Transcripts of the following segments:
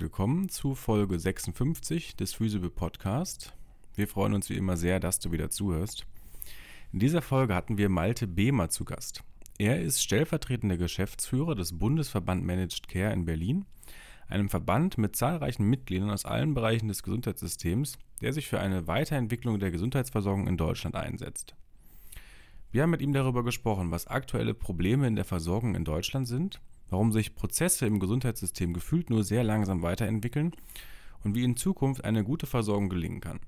willkommen zu Folge 56 des Physible Podcast. Wir freuen uns wie immer sehr, dass du wieder zuhörst. In dieser Folge hatten wir Malte Behmer zu Gast. Er ist stellvertretender Geschäftsführer des Bundesverband Managed Care in Berlin, einem Verband mit zahlreichen Mitgliedern aus allen Bereichen des Gesundheitssystems, der sich für eine Weiterentwicklung der Gesundheitsversorgung in Deutschland einsetzt. Wir haben mit ihm darüber gesprochen, was aktuelle Probleme in der Versorgung in Deutschland sind warum sich Prozesse im Gesundheitssystem gefühlt nur sehr langsam weiterentwickeln und wie in Zukunft eine gute Versorgung gelingen kann.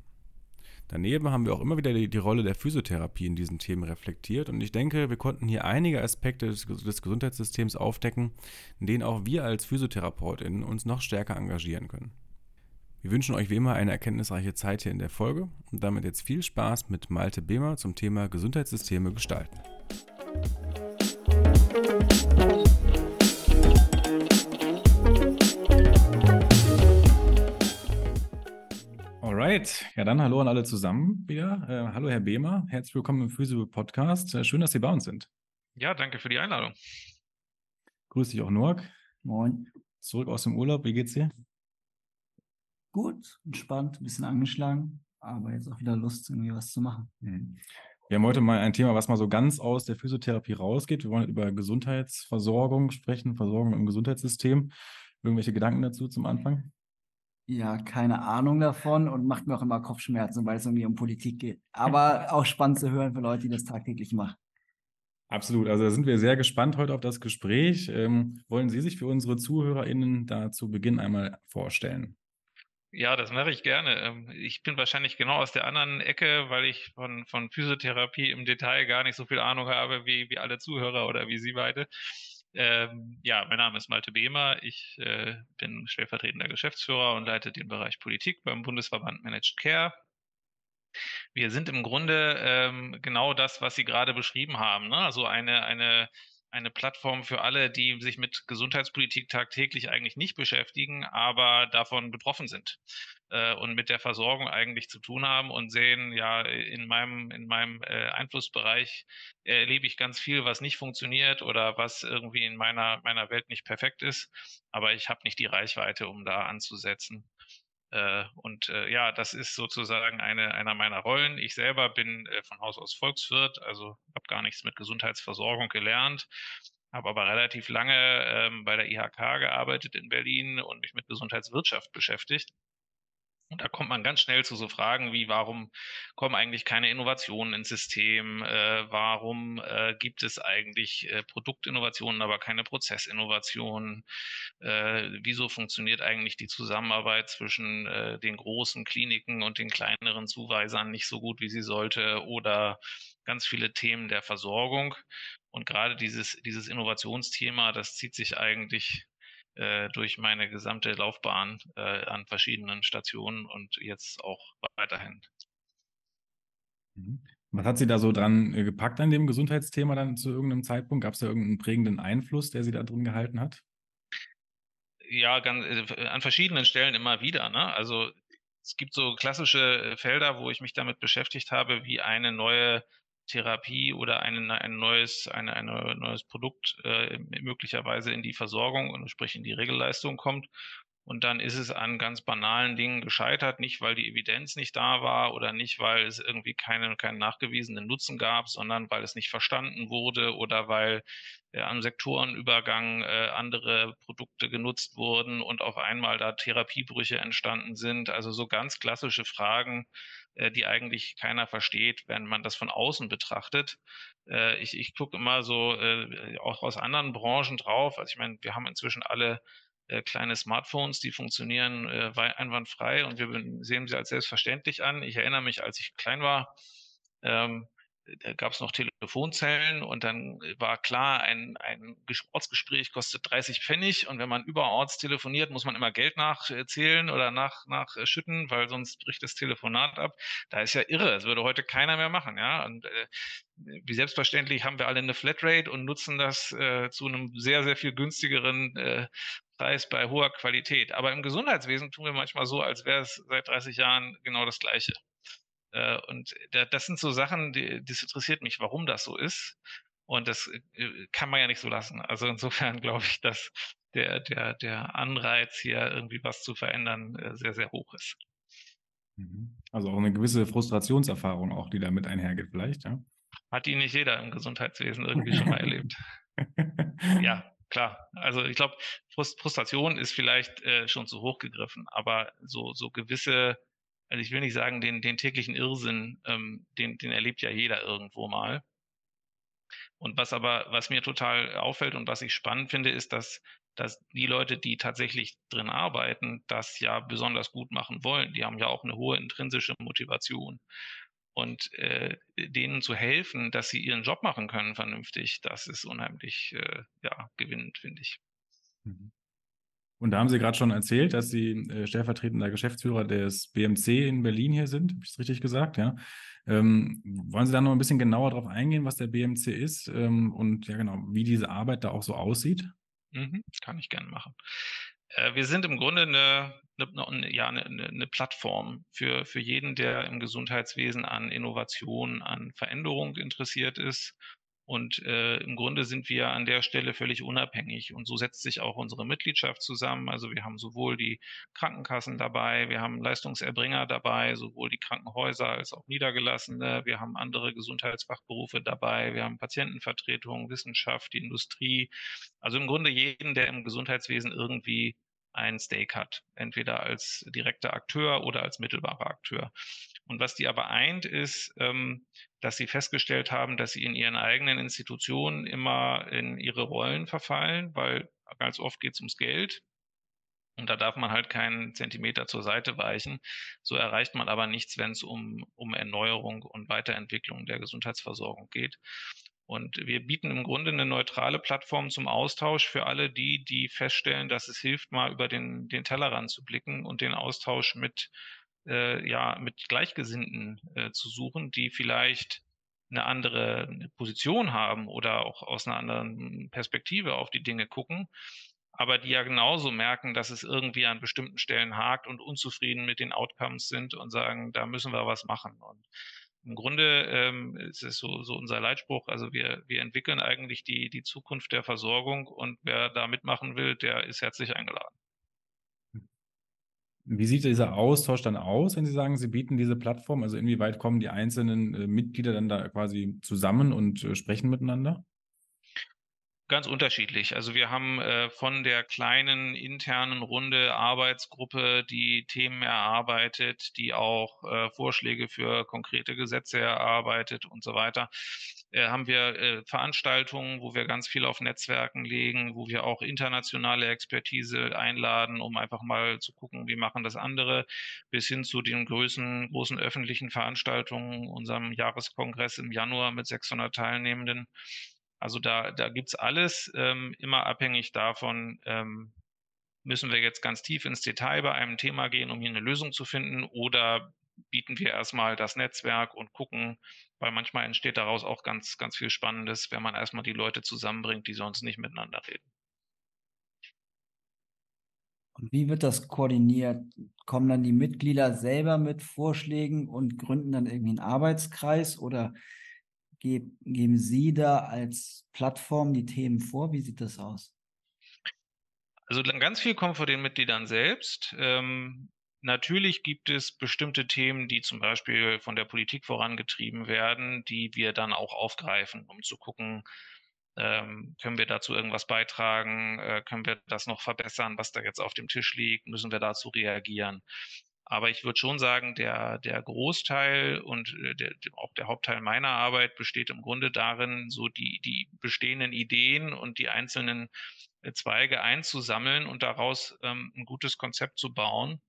Daneben haben wir auch immer wieder die, die, Rolle der Physiotherapie in diesen Themen reflektiert und ich denke, wir konnten hier einige Aspekte des, des Gesundheitssystems aufdecken, in denen auch wir als PhysiotherapeutInnen uns noch stärker engagieren können. Wir wünschen euch wie immer eine erkenntnisreiche Zeit hier in der Folge und damit jetzt viel Spaß mit Malte Behmer zum Thema Gesundheitssysteme gestalten. Alright, ja dann hallo an alle zusammen wieder. Äh, hallo Herr Behmer, herzlich willkommen im Physio Podcast. Äh, schön, dass Sie bei uns sind. Ja, danke für die Einladung. Grüß dich auch Noak. Moin. Zurück aus dem Urlaub, wie geht's dir? Gut, entspannt, ein bisschen angeschlagen, aber jetzt auch wieder Lust, irgendwie was zu machen. Mhm. Wir haben heute mal ein Thema, was mal so ganz aus der Physiotherapie rausgeht. Wir wollen über Gesundheitsversorgung sprechen, Versorgung im Gesundheitssystem. Irgendwelche Gedanken dazu zum Anfang? Ja, keine Ahnung davon und macht mir auch immer Kopfschmerzen, weil es irgendwie um Politik geht. Aber auch spannend zu hören für Leute, die das tagtäglich machen. Absolut. Also da sind wir sehr gespannt heute auf das Gespräch. Ähm, wollen Sie sich für unsere ZuhörerInnen da zu Beginn einmal vorstellen? Ja, das mache ich gerne. Ähm, ich bin wahrscheinlich genau aus der anderen Ecke, weil ich von, von Physiotherapie im Detail gar nicht so viel Ahnung habe wie, wie alle Zuhörer oder wie Sie beide. Ähm, ja, mein Name ist Malte Behmer. Ich äh, bin stellvertretender Geschäftsführer und leite den Bereich Politik beim Bundesverband Managed Care. Wir sind im Grunde ähm, genau das, was Sie gerade beschrieben haben. Ne? Also eine, eine eine Plattform für alle, die sich mit Gesundheitspolitik tagtäglich eigentlich nicht beschäftigen, aber davon betroffen sind äh, und mit der Versorgung eigentlich zu tun haben und sehen, ja, in meinem, in meinem äh, Einflussbereich erlebe ich ganz viel, was nicht funktioniert oder was irgendwie in meiner, meiner Welt nicht perfekt ist, aber ich habe nicht die Reichweite, um da anzusetzen. Äh, und äh, ja, das ist sozusagen eine, einer meiner Rollen. Ich selber bin äh, von Haus aus Volkswirt, also habe gar nichts mit Gesundheitsversorgung gelernt, habe aber relativ lange ähm, bei der IHK gearbeitet in Berlin und mich mit Gesundheitswirtschaft beschäftigt. Und da kommt man ganz schnell zu so Fragen wie, warum kommen eigentlich keine Innovationen ins System? Äh, warum äh, gibt es eigentlich äh, Produktinnovationen, aber keine Prozessinnovationen? Äh, wieso funktioniert eigentlich die Zusammenarbeit zwischen äh, den großen Kliniken und den kleineren Zuweisern nicht so gut, wie sie sollte? Oder ganz viele Themen der Versorgung. Und gerade dieses, dieses Innovationsthema, das zieht sich eigentlich äh, durch meine gesamte Laufbahn äh, an verschiedenen Stationen und jetzt auch weiterhin. Mhm. Was hat Sie da so dran äh, gepackt an dem Gesundheitsthema dann zu irgendeinem Zeitpunkt? Gab es da irgendeinen prägenden Einfluss, der Sie da drin gehalten hat? Ja, ganz, äh, an verschiedenen Stellen immer wieder. Ne? Also es gibt so klassische Felder, wo ich mich damit beschäftigt habe, wie eine neue Therapie oder ein, ein neues, eine, ein neues Produkt äh, möglicherweise in die Versorgung und sprich in die Regelleistung kommt. Und dann ist es an ganz banalen Dingen gescheitert, nicht weil die Evidenz nicht da war oder nicht, weil es irgendwie keinen, keinen nachgewiesenen Nutzen gab, sondern weil es nicht verstanden wurde oder weil äh, am Sektorenübergang äh, andere Produkte genutzt wurden und auf einmal da Therapiebrüche entstanden sind. Also so ganz klassische Fragen, die eigentlich keiner versteht, wenn man das von außen betrachtet. Äh, ich ich gucke immer so äh, auch aus anderen Branchen drauf. Also ich meine, wir haben inzwischen alle kleine Smartphones, die funktionieren einwandfrei und wir sehen sie als selbstverständlich an. Ich erinnere mich, als ich klein war, ähm, da gab es noch Telefonzellen und dann war klar, ein, ein Ortsgespräch kostet 30 Pfennig und wenn man überorts telefoniert, muss man immer Geld nachzählen oder nach, nachschütten, weil sonst bricht das Telefonat ab. Da ist ja irre, das würde heute keiner mehr machen, ja. Und äh, wie selbstverständlich haben wir alle eine Flatrate und nutzen das äh, zu einem sehr, sehr viel günstigeren äh, Preis bei hoher Qualität. Aber im Gesundheitswesen tun wir manchmal so, als wäre es seit 30 Jahren genau das Gleiche. Äh, und das sind so Sachen, die, das interessiert mich, warum das so ist. Und das äh, kann man ja nicht so lassen. Also insofern glaube ich, dass der, der, der Anreiz, hier irgendwie was zu verändern, äh, sehr, sehr hoch ist. Mhm. Also auch eine gewisse Frustrationserfahrung auch, die damit einhergeht vielleicht, ja? Hat die nicht jeder im Gesundheitswesen irgendwie schon mal erlebt. ja, klar. Also ich glaube, Frustration ist vielleicht äh, schon zu hoch gegriffen, aber so, so gewisse, also ich will nicht sagen, den, den täglichen Irrsinn, ähm, den, den erlebt ja jeder irgendwo mal. Und was aber, was mir total auffällt und was ich spannend finde, ist, dass dass die Leute, die tatsächlich drin arbeiten, das ja besonders gut machen wollen. Die haben ja auch eine hohe intrinsische Motivation. Und äh, denen zu helfen, dass sie ihren Job machen können vernünftig, das ist unheimlich äh, ja, gewinnend, finde ich. Mhm. Und da haben Sie gerade schon erzählt, dass Sie äh, stellvertretender Geschäftsführer des BMC in Berlin hier sind. Habe ich es richtig gesagt? Ja. Ähm, wollen Sie da noch ein bisschen genauer darauf eingehen, was der BMC ist ähm, und ja genau, wie diese Arbeit da auch so aussieht? Mhm, kann ich gerne machen. Äh, wir sind im Grunde eine, eine, eine ja, eine, eine, Plattform für, für jeden, der im Gesundheitswesen an Innovation, an Veränderung interessiert ist und äh, im Grunde sind wir an der Stelle völlig unabhängig. Und so setzt sich auch unsere Mitgliedschaft zusammen. Also wir haben sowohl die Krankenkassen dabei, wir haben Leistungserbringer dabei, sowohl die Krankenhäuser als auch Niedergelassene. Wir haben andere Gesundheitsfachberufe dabei. Wir haben Patientenvertretungen, Wissenschaft, die Industrie. Also im Grunde jeden, der im Gesundheitswesen irgendwie ein Stake hat, entweder als direkter Akteur oder als mittelbarer Akteur. Und was die aber eint, ist, ähm, dass sie festgestellt haben, dass sie in ihren eigenen Institutionen immer in ihre Rollen verfallen, weil ganz oft geht es ums Geld. Und da darf man halt keinen Zentimeter zur Seite weichen. So erreicht man aber nichts, wenn es um, um Erneuerung und Weiterentwicklung der Gesundheitsversorgung geht. Und wir bieten im Grunde eine neutrale Plattform zum Austausch für alle die, die feststellen, dass es hilft, mal über den, den Tellerrand zu blicken und den Austausch mit äh, ja, mit Gleichgesinnten äh, zu suchen, die vielleicht eine andere Position haben oder auch aus einer anderen Perspektive auf die Dinge gucken, aber die ja genauso merken, dass es irgendwie an bestimmten Stellen hakt und unzufrieden mit den Outcomes sind und sagen, da müssen wir was machen. Und im Grunde ähm, ist es so, so unser Leitspruch, also wir, wir entwickeln eigentlich die, die Zukunft der Versorgung und wer da mitmachen will, der ist herzlich eingeladen. Wie sieht dieser Austausch dann aus, wenn Sie sagen, Sie bieten diese Plattform? Also inwieweit kommen die einzelnen äh, Mitglieder dann da quasi zusammen und äh, sprechen miteinander? Ganz unterschiedlich. Also wir haben äh, von der kleinen internen Runde Arbeitsgruppe, die Themen erarbeitet, die auch äh, Vorschläge für konkrete Gesetze erarbeitet und so weiter, haben wir äh, Veranstaltungen, wo wir ganz viel auf Netzwerken legen, wo wir auch internationale Expertise einladen, um einfach mal zu gucken, wie machen das andere, bis hin zu den großen, großen öffentlichen Veranstaltungen, unserem Jahreskongress im Januar mit 600 Teilnehmenden. Also da, da es alles, ähm, immer abhängig davon, ähm, müssen wir jetzt ganz tief ins Detail bei einem Thema gehen, um hier eine Lösung zu finden, oder bieten wir erstmal das Netzwerk und gucken, weil manchmal entsteht daraus auch ganz, ganz viel Spannendes, wenn man erstmal die Leute zusammenbringt, die sonst nicht miteinander reden. Und wie wird das koordiniert? Kommen dann die Mitglieder selber mit Vorschlägen und gründen dann irgendwie einen Arbeitskreis oder geben Sie da als Plattform die Themen vor? Wie sieht das aus? Also ganz viel kommt von den Mitgliedern selbst. Ähm, natürlich gibt es bestimmte Themen, die zum Beispiel von der Politik vorangetrieben werden, die wir dann auch aufgreifen, um zu gucken, ähm, können wir dazu irgendwas beitragen? Äh, können wir das noch verbessern, was da jetzt auf dem Tisch liegt? Müssen wir dazu reagieren? Aber ich würde schon sagen, der, der Großteil und äh, der, auch der Hauptteil meiner Arbeit besteht im Grunde darin, so die, die bestehenden Ideen und die einzelnen Zweige einzusammeln und daraus ähm, ein gutes Konzept zu bauen.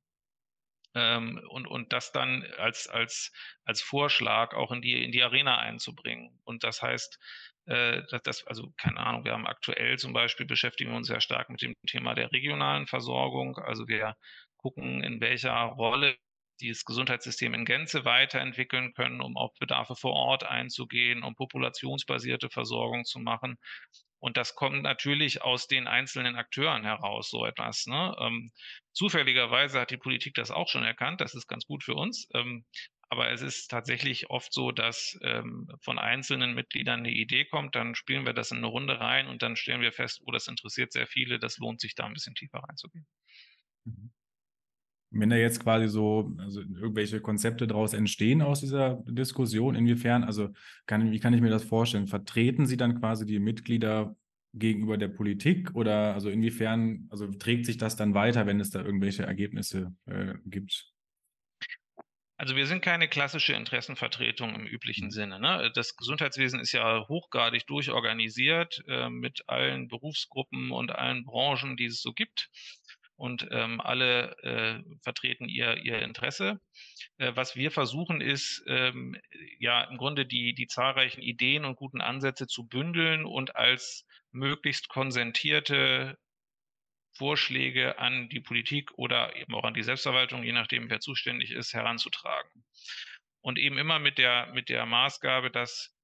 Ähm, und, und das dann als, als, als Vorschlag auch in die, in die Arena einzubringen. Und das heißt, äh, das, also keine Ahnung, wir haben aktuell zum Beispiel beschäftigen wir uns sehr stark mit dem Thema der regionalen Versorgung. Also wir gucken, in welcher Rolle dieses Gesundheitssystem in Gänze weiterentwickeln können, um auf Bedarfe vor Ort einzugehen, um populationsbasierte Versorgung zu machen. Und das kommt natürlich aus den einzelnen Akteuren heraus, so etwas. Ne? Ähm, zufälligerweise hat die Politik das auch schon erkannt, das ist ganz gut für uns. Ähm, Aber es ist tatsächlich oft so, dass ähm, von einzelnen Mitgliedern eine Idee kommt, dann spielen wir das in eine Runde rein und dann stellen wir fest, oh, das interessiert sehr viele, das lohnt sich da ein bisschen tiefer reinzugehen. Mhm. Wenn da jetzt quasi so also irgendwelche Konzepte daraus entstehen aus dieser Diskussion, inwiefern, also kann, wie kann ich mir das vorstellen? Vertreten Sie dann quasi die Mitglieder gegenüber der Politik oder also inwiefern, also trägt sich das dann weiter, wenn es da irgendwelche Ergebnisse äh, gibt? Also wir sind keine klassische Interessenvertretung im üblichen mhm. Sinne. Ne? Das Gesundheitswesen ist ja hochgradig durchorganisiert äh, mit allen Berufsgruppen und allen Branchen, die es so gibt. Und ähm, alle äh, vertreten ihr, ihr Interesse. Äh, was wir versuchen ist, ähm, ja im Grunde die, die zahlreichen Ideen und guten Ansätze zu bündeln und als möglichst konsentierte Vorschläge an die Politik oder eben auch an die Selbstverwaltung, je nachdem, wer zuständig ist, heranzutragen. Und eben immer mit der, mit der Maßgabe, das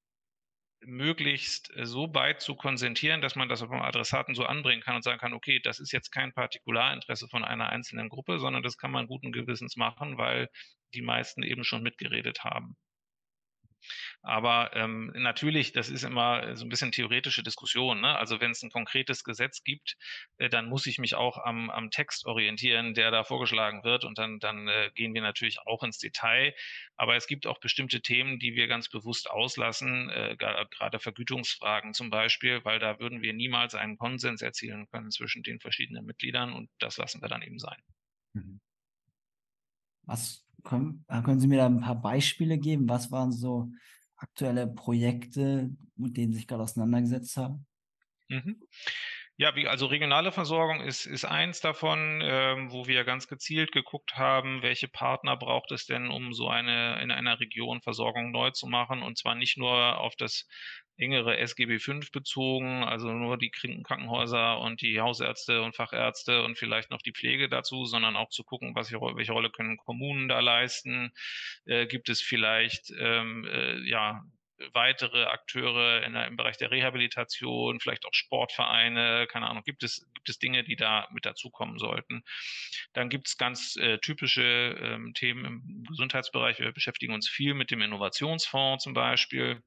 möglichst so weit zu konsentieren, dass man das beim Adressaten so anbringen kann und sagen kann, okay, das ist jetzt kein Partikularinteresse von einer einzelnen Gruppe, sondern das kann man guten Gewissens machen, weil die meisten eben schon mitgeredet haben. Aber ähm, natürlich, das ist immer so ein bisschen theoretische Diskussion. Ne? Also wenn es ein konkretes Gesetz gibt, äh, dann muss ich mich auch am, am Text orientieren, der da vorgeschlagen wird. Und dann, dann äh, gehen wir natürlich auch ins Detail. Aber es gibt auch bestimmte Themen, die wir ganz bewusst auslassen, äh, gerade Vergütungsfragen zum Beispiel, weil da würden wir niemals einen Konsens erzielen können zwischen den verschiedenen Mitgliedern und das lassen wir dann eben sein. Mhm. Was können, können Sie mir da ein paar Beispiele geben? Was waren so aktuelle Projekte, mit denen sich gerade auseinandergesetzt haben? Mhm. Ja, wie, also regionale Versorgung ist, ist eins davon, ähm, wo wir ganz gezielt geguckt haben, welche Partner braucht es denn, um so eine in einer Region Versorgung neu zu machen und zwar nicht nur auf das engere SGB V bezogen, also nur die Krankenhäuser und die Hausärzte und Fachärzte und vielleicht noch die Pflege dazu, sondern auch zu gucken, was, welche Rolle können Kommunen da leisten. Äh, gibt es vielleicht ähm, äh, ja weitere Akteure in im Bereich der Rehabilitation, vielleicht auch Sportvereine, keine Ahnung, gibt es, gibt es Dinge, die da mit dazukommen sollten. Dann gibt es ganz äh, typische ähm, Themen im Gesundheitsbereich. Wir beschäftigen uns viel mit dem Innovationsfonds zum Beispiel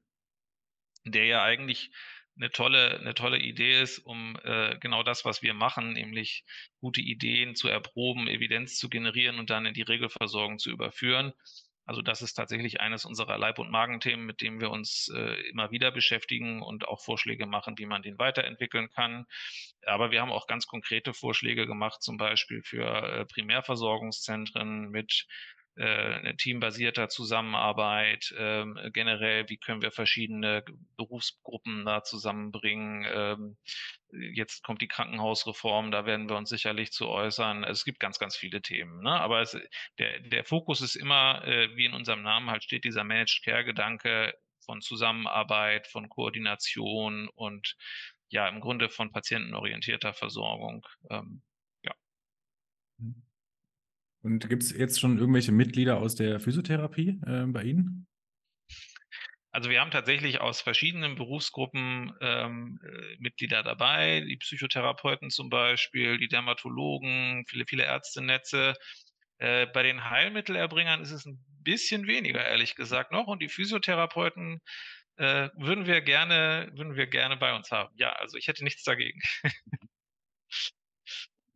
der ja eigentlich eine tolle, eine tolle Idee ist, um äh, genau das, was wir machen, nämlich gute Ideen zu erproben, Evidenz zu generieren und dann in die Regelversorgung zu überführen. Also das ist tatsächlich eines unserer Leib- und Magenthemen, mit dem wir uns äh, immer wieder beschäftigen und auch Vorschläge machen, wie man den weiterentwickeln kann. Aber wir haben auch ganz konkrete Vorschläge gemacht, zum Beispiel für äh, Primärversorgungszentren mit äh, teambasierter Zusammenarbeit, ähm, generell, wie können wir verschiedene Berufsgruppen da zusammenbringen. Ähm, jetzt kommt die Krankenhausreform, da werden wir uns sicherlich zu äußern. Es gibt ganz, ganz viele Themen. Ne? Aber es, der, der Fokus ist immer, äh, wie in unserem Namen halt steht, dieser Managed Care-Gedanke von Zusammenarbeit, von Koordination und ja, im Grunde von patientenorientierter Versorgung. Ähm, ja. Mhm. Und gibt es jetzt schon irgendwelche Mitglieder aus der Physiotherapie äh, bei Ihnen? Also wir haben tatsächlich aus verschiedenen Berufsgruppen ähm, äh, Mitglieder dabei, die Psychotherapeuten zum Beispiel, die Dermatologen, viele, viele Ärztenetze. Äh, bei den Heilmittelerbringern ist es ein bisschen weniger, ehrlich gesagt, noch. Und die Physiotherapeuten äh, würden wir gerne, würden wir gerne bei uns haben. Ja, also ich hätte nichts dagegen.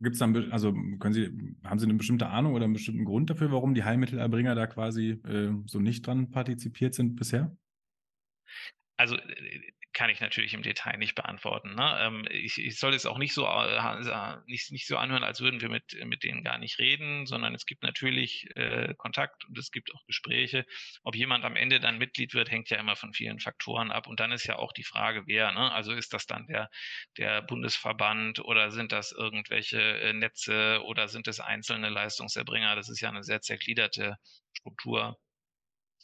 Gibt es dann, also können Sie, haben Sie eine bestimmte Ahnung oder einen bestimmten Grund dafür, warum die Heilmittelerbringer da quasi äh, so nicht dran partizipiert sind bisher? Also äh, kann ich natürlich im Detail nicht beantworten. Ne? Ähm, ich, ich, soll es auch nicht so, äh, nicht, nicht so anhören, als würden wir mit, mit denen gar nicht reden, sondern es gibt natürlich äh, Kontakt und es gibt auch Gespräche. Ob jemand am Ende dann Mitglied wird, hängt ja immer von vielen Faktoren ab. Und dann ist ja auch die Frage, wer. Ne? Also ist das dann der, der Bundesverband oder sind das irgendwelche äh, Netze oder sind es einzelne Leistungserbringer? Das ist ja eine sehr zergliederte Struktur.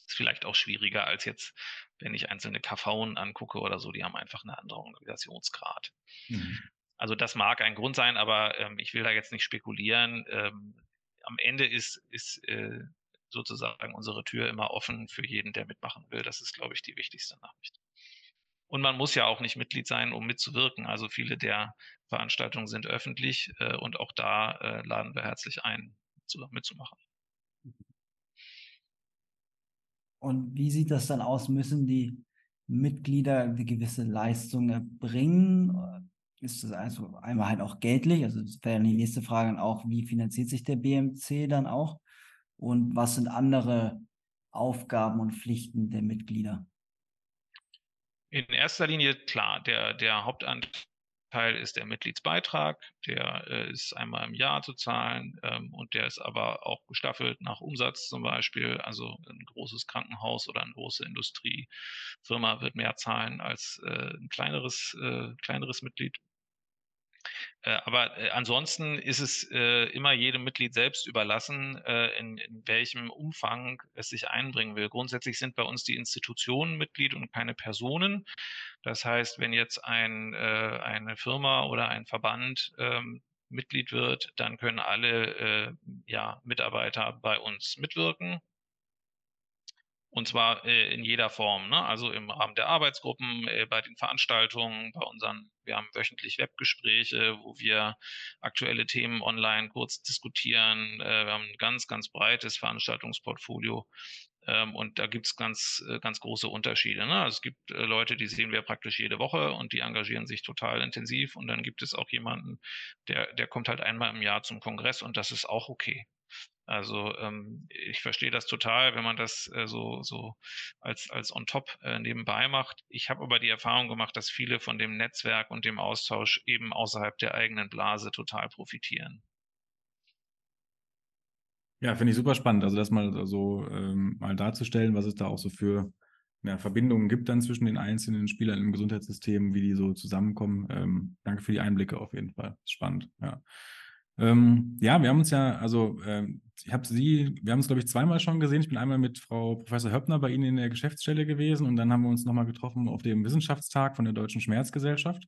Ist vielleicht auch schwieriger als jetzt wenn ich einzelne KVen angucke oder so, die haben einfach einen anderen Organisationsgrad. Mhm. Also das mag ein Grund sein, aber ähm, ich will da jetzt nicht spekulieren. Ähm, am Ende ist, ist äh, sozusagen unsere Tür immer offen für jeden, der mitmachen will. Das ist, glaube ich, die wichtigste Nachricht. Und man muss ja auch nicht Mitglied sein, um mitzuwirken. Also viele der Veranstaltungen sind öffentlich äh, und auch da äh, laden wir herzlich ein, zu, mitzumachen. Und wie sieht das dann aus? Müssen die Mitglieder eine gewisse Leistung erbringen? Ist das also einmal halt auch geldlich? Also das wäre die nächste Frage auch, wie finanziert sich der BMC dann auch? Und was sind andere Aufgaben und Pflichten der Mitglieder? In erster Linie, klar, der, der Hauptanteil ist der Mitgliedsbeitrag, der äh, ist einmal im Jahr zu zahlen ähm, und der ist aber auch gestaffelt nach Umsatz zum Beispiel. Also ein großes Krankenhaus oder eine große Industriefirma wird mehr zahlen als äh, ein kleineres, äh, kleineres Mitglied. Äh, aber äh, ansonsten ist es äh, immer jedem Mitglied selbst überlassen, in, in, welchem Umfang es sich einbringen will. Grundsätzlich sind bei uns die Institutionen Mitglied und keine Personen. Das heißt, wenn jetzt ein, eine Firma oder ein Verband ähm, Mitglied wird, dann können alle ja, Mitarbeiter bei uns mitwirken. Und zwar äh, in jeder Form, ne? also im Rahmen der Arbeitsgruppen, äh, bei den Veranstaltungen, bei unseren, wir haben wöchentlich Webgespräche, wo wir aktuelle Themen online kurz diskutieren. Äh, wir haben ein ganz, ganz breites Veranstaltungsportfolio. Ähm, und da gibt's ganz, äh, ganz große Unterschiede. Ne? Also es gibt äh, Leute, die sehen wir praktisch jede Woche und die engagieren sich total intensiv. Und dann gibt es auch jemanden, der, der kommt halt einmal im Jahr zum Kongress und das ist auch okay. Also ähm, ich verstehe das total, wenn man das äh, so, so als, als on top äh, nebenbei macht. Ich habe aber die Erfahrung gemacht, dass viele von dem Netzwerk und dem Austausch eben außerhalb der eigenen Blase total profitieren. Ja, finde ich super spannend. Also das mal so ähm, mal darzustellen, was es da auch so für ja, Verbindungen gibt dann zwischen den einzelnen Spielern im Gesundheitssystem, wie die so zusammenkommen. Ähm, danke für die Einblicke auf jeden Fall. Spannend, ja. Ähm, ja, wir haben uns ja, also ähm, ich habe Sie, wir haben uns, glaube ich, zweimal schon gesehen. Ich bin einmal mit Frau Professor Höppner bei Ihnen in der Geschäftsstelle gewesen und dann haben wir uns nochmal getroffen auf dem Wissenschaftstag von der Deutschen Schmerzgesellschaft.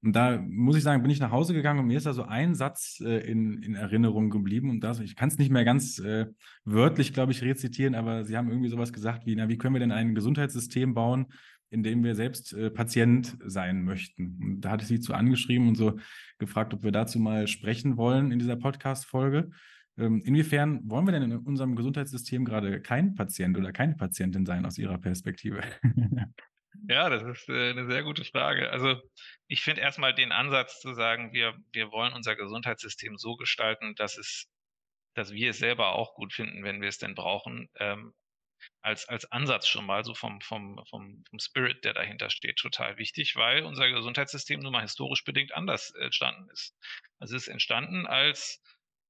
Und da muss ich sagen, bin ich nach Hause gegangen und mir ist da so ein Satz äh, in, in Erinnerung geblieben. Und das, ich kann es nicht mehr ganz äh, wörtlich, glaube ich, rezitieren, aber Sie haben irgendwie sowas gesagt wie, na, wie können wir denn ein Gesundheitssystem bauen, in dem wir selbst äh, Patient sein möchten. Und da hatte ich sie zu angeschrieben und so gefragt, ob wir dazu mal sprechen wollen in dieser Podcast-Folge. Ähm, inwiefern wollen wir denn in unserem Gesundheitssystem gerade kein Patient oder keine Patientin sein aus Ihrer Perspektive? Ja, das ist äh, eine sehr gute Frage. Also ich finde erstmal den Ansatz zu sagen, wir, wir wollen unser Gesundheitssystem so gestalten, dass es, dass wir es selber auch gut finden, wenn wir es denn brauchen, ähm, als, als Ansatz schon mal so vom, vom, vom, vom Spirit, der dahinter steht, total wichtig, weil unser Gesundheitssystem nun mal historisch bedingt anders entstanden ist. Also es ist entstanden als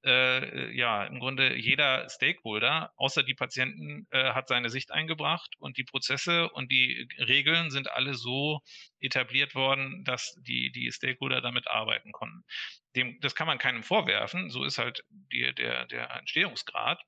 äh, ja, im Grunde jeder Stakeholder, außer die Patienten, äh, hat seine Sicht eingebracht und die Prozesse und die Regeln sind alle so etabliert worden, dass die, die Stakeholder damit arbeiten konnten. Dem, das kann man keinem vorwerfen, so ist halt die, der, der Entstehungsgrad.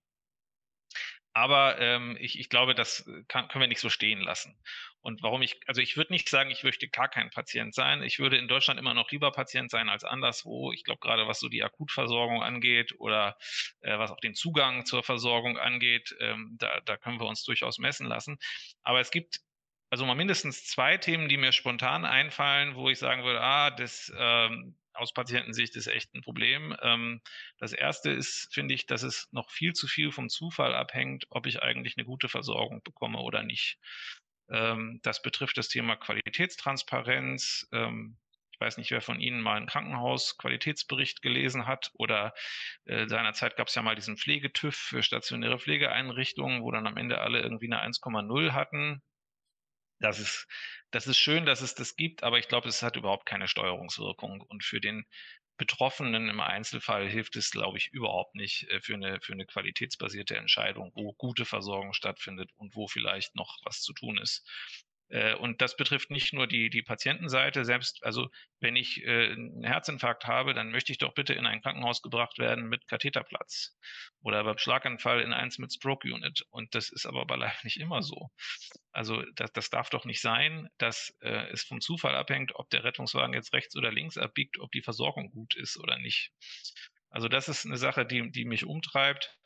Aber ähm, ich, ich glaube, das äh, kann, können wir nicht so stehen lassen. Und warum ich, also ich würde nicht sagen, ich möchte gar kein Patient sein. Ich würde in Deutschland immer noch lieber Patient sein als anderswo. Ich glaube, gerade was so die Akutversorgung angeht oder äh, was auch den Zugang zur Versorgung angeht, ähm, da, da können wir uns durchaus messen lassen. Aber es gibt also mal mindestens zwei Themen, die mir spontan einfallen, wo ich sagen würde, ah, das, ähm, aus Patientensicht ist echt ein Problem. Ähm, das erste ist, finde ich, dass es noch viel zu viel vom Zufall abhängt, ob ich eigentlich eine gute Versorgung bekomme oder nicht. Ähm, das betrifft das Thema Qualitätstransparenz. Ähm, ich weiß nicht, wer von Ihnen mal einen Krankenhaus-Qualitätsbericht gelesen hat oder äh, seinerzeit gab es ja mal diesen Pflegetüv für stationäre Pflegeeinrichtungen, wo dann am Ende alle irgendwie eine 1,0 hatten. Das ist das ist schön, dass es das gibt, aber ich glaube, es hat überhaupt keine Steuerungswirkung. Und für den Betroffenen im Einzelfall hilft es, glaube ich, überhaupt nicht äh, für eine, für eine qualitätsbasierte Entscheidung, wo gute Versorgung stattfindet und wo vielleicht noch was zu tun ist. Äh, und das betrifft nicht nur die, die Patientenseite, selbst, also wenn ich äh, einen Herzinfarkt habe, dann möchte ich doch bitte in ein Krankenhaus gebracht werden mit Katheterplatz oder beim Schlaganfall in eins mit Stroke Unit. Und das ist aber beileibe nicht immer so. Also das, das darf doch nicht sein, dass äh, es vom Zufall abhängt, ob der Rettungswagen jetzt rechts oder links abbiegt, ob die Versorgung gut ist oder nicht. Also das ist eine Sache, die, die mich umtreibt.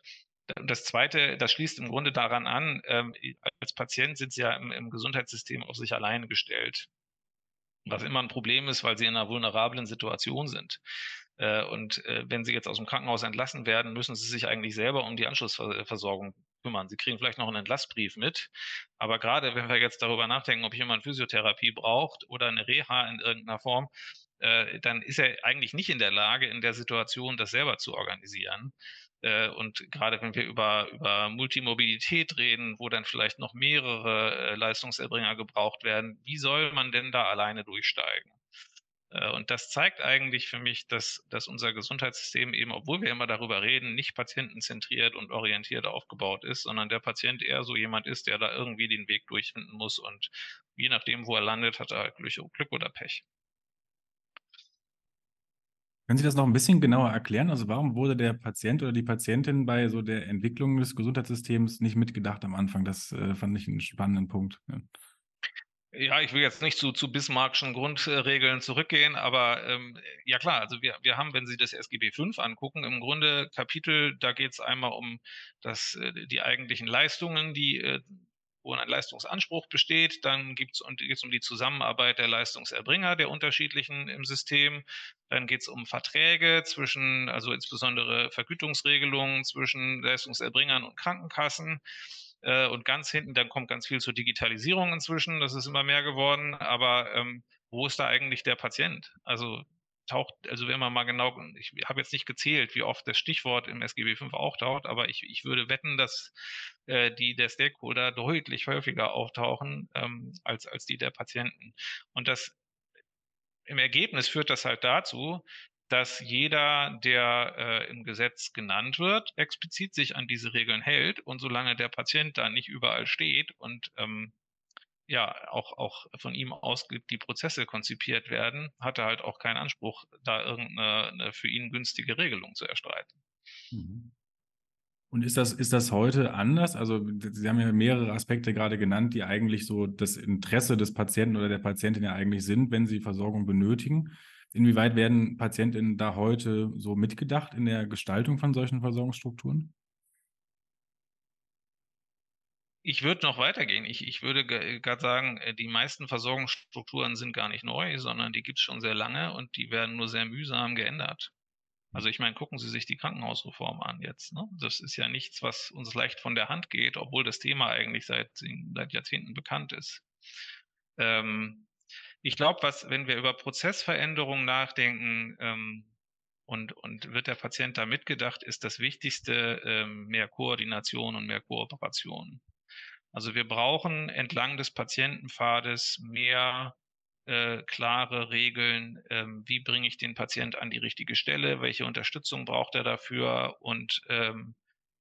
Das Zweite, das schließt im Grunde daran an, ähm, als Patient sind Sie ja im, im Gesundheitssystem auf sich alleine gestellt. Was immer ein Problem ist, weil Sie in einer vulnerablen Situation sind. Äh, und äh, wenn Sie jetzt aus dem Krankenhaus entlassen werden, müssen Sie sich eigentlich selber um die Anschlussversorgung kümmern. Sie kriegen vielleicht noch einen Entlassbrief mit. Aber gerade wenn wir jetzt darüber nachdenken, ob jemand Physiotherapie braucht oder eine Reha in irgendeiner Form, äh, dann ist er eigentlich nicht in der Lage, in der Situation das selber zu organisieren. Äh, und gerade wenn wir über, über Multimobilität reden, wo dann vielleicht noch mehrere äh, Leistungserbringer gebraucht werden, wie soll man denn da alleine durchsteigen? Äh, und das zeigt eigentlich für mich, dass, dass unser Gesundheitssystem eben, obwohl wir immer darüber reden, nicht patientenzentriert und orientiert aufgebaut ist, sondern der Patient eher so jemand ist, der da irgendwie den Weg durchfinden muss und je nachdem, wo er landet, hat er halt Glück oder Pech. Können Sie das noch ein bisschen genauer erklären? Also warum wurde der Patient oder die Patientin bei so der Entwicklung des Gesundheitssystems nicht mitgedacht am Anfang? Das äh, fand ich einen spannenden Punkt. Ja. Ja, ich will jetzt nicht zu, zu Bismarckschen Grundregeln zurückgehen, aber ähm, ja klar, also wir, wir haben, wenn Sie das SGB V angucken, im Grunde Kapitel, da geht es einmal um das, äh, die eigentlichen Leistungen, die äh, wo ein Leistungsanspruch besteht. Dann geht es um, die Zusammenarbeit der Leistungserbringer der unterschiedlichen im System. Dann geht es um Verträge zwischen, also insbesondere Vergütungsregelungen zwischen Leistungserbringern und Krankenkassen. Äh, und ganz hinten, dann kommt ganz viel zur Digitalisierung inzwischen. Das ist immer mehr geworden. Aber ähm, wo ist da eigentlich der Patient? Also taucht, also wenn man mal genau, ich habe jetzt nicht gezählt, wie oft das Stichwort im SGB V auftaucht, aber ich, ich würde wetten, dass äh, die der Stakeholder deutlich häufiger auftauchen ähm, als, als die der Patienten. Und das im Ergebnis führt das halt dazu, dass jeder, der äh, im Gesetz genannt wird, explizit sich an diese Regeln hält. Und solange der Patient da nicht überall steht und ähm, ja auch, auch von ihm aus die Prozesse konzipiert werden, hat er halt auch keinen Anspruch, da irgendeine für ihn günstige Regelung zu erstreiten. Mhm. Und ist das, ist das heute anders? Also, Sie haben ja mehrere Aspekte gerade genannt, die eigentlich so das Interesse des Patienten oder der Patientin ja eigentlich sind, wenn sie Versorgung benötigen. Inwieweit werden Patientinnen da heute so mitgedacht in der Gestaltung von solchen Versorgungsstrukturen? Ich würde noch weitergehen. Ich, ich würde gerade sagen, äh, die meisten Versorgungsstrukturen sind gar nicht neu, sondern die gibt es schon sehr lange und die werden nur sehr mühsam geändert. Also ich meine, gucken Sie sich die Krankenhausreform an jetzt. Ne? Das ist ja nichts, was uns leicht von der Hand geht, obwohl das Thema eigentlich seit, seit Jahrzehnten bekannt ist. Ähm, ich glaube, was, wenn wir über Prozessveränderungen nachdenken, ähm, und, und wird der Patient da mitgedacht, ist das Wichtigste ähm, mehr Koordination und mehr Kooperation. Also wir brauchen entlang des Patientenpfades mehr äh, klare Regeln, ähm, wie bringe ich den Patient an die richtige Stelle, welche Unterstützung braucht er dafür und ähm,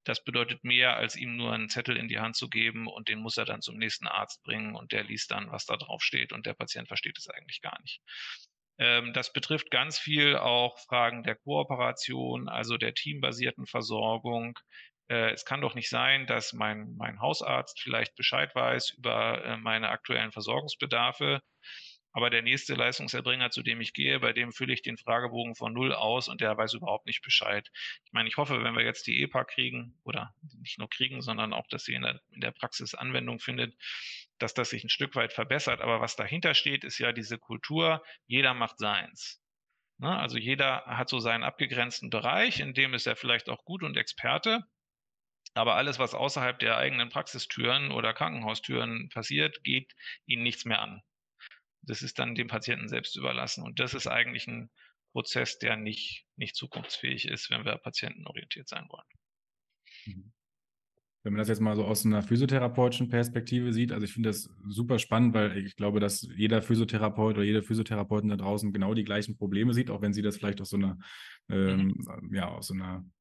das bedeutet mehr, als ihm nur einen Zettel in die Hand zu geben und den muss er dann zum nächsten Arzt bringen und der liest dann, was da drauf steht und der Patient versteht es eigentlich gar nicht. Ähm, das betrifft ganz viel auch Fragen der Kooperation, also der teambasierten Versorgung, es kann doch nicht sein, dass mein, mein Hausarzt vielleicht Bescheid weiß über äh, meine aktuellen Versorgungsbedarfe, aber der nächste Leistungserbringer, zu dem ich gehe, bei dem fülle ich den Fragebogen von null aus und der weiß überhaupt nicht Bescheid. Ich meine, ich hoffe, wenn wir jetzt die EPA kriegen oder nicht nur kriegen, sondern auch, dass sie in der, in der Praxis Anwendung findet, dass das sich ein Stück weit verbessert. Aber was dahinter steht, ist ja diese Kultur, jeder macht seins. Ne? Also jeder hat so seinen abgegrenzten Bereich, in dem ist er vielleicht auch gut und Experte. Aber alles, was außerhalb der eigenen Praxistüren oder Krankenhaustüren passiert, geht ihnen nichts mehr an. Das ist dann dem Patienten selbst überlassen. Und das ist eigentlich ein Prozess, der nicht, nicht zukunftsfähig ist, wenn wir patientenorientiert sein wollen. Mhm. Wenn man das jetzt mal so aus einer physiotherapeutischen Perspektive sieht, also ich finde das super spannend, weil ich glaube, dass jeder Physiotherapeut oder jede Physiotherapeutin da draußen genau die gleichen Probleme sieht, auch wenn sie das vielleicht aus so einer, ähm, mhm. ja, aus so einer ähm,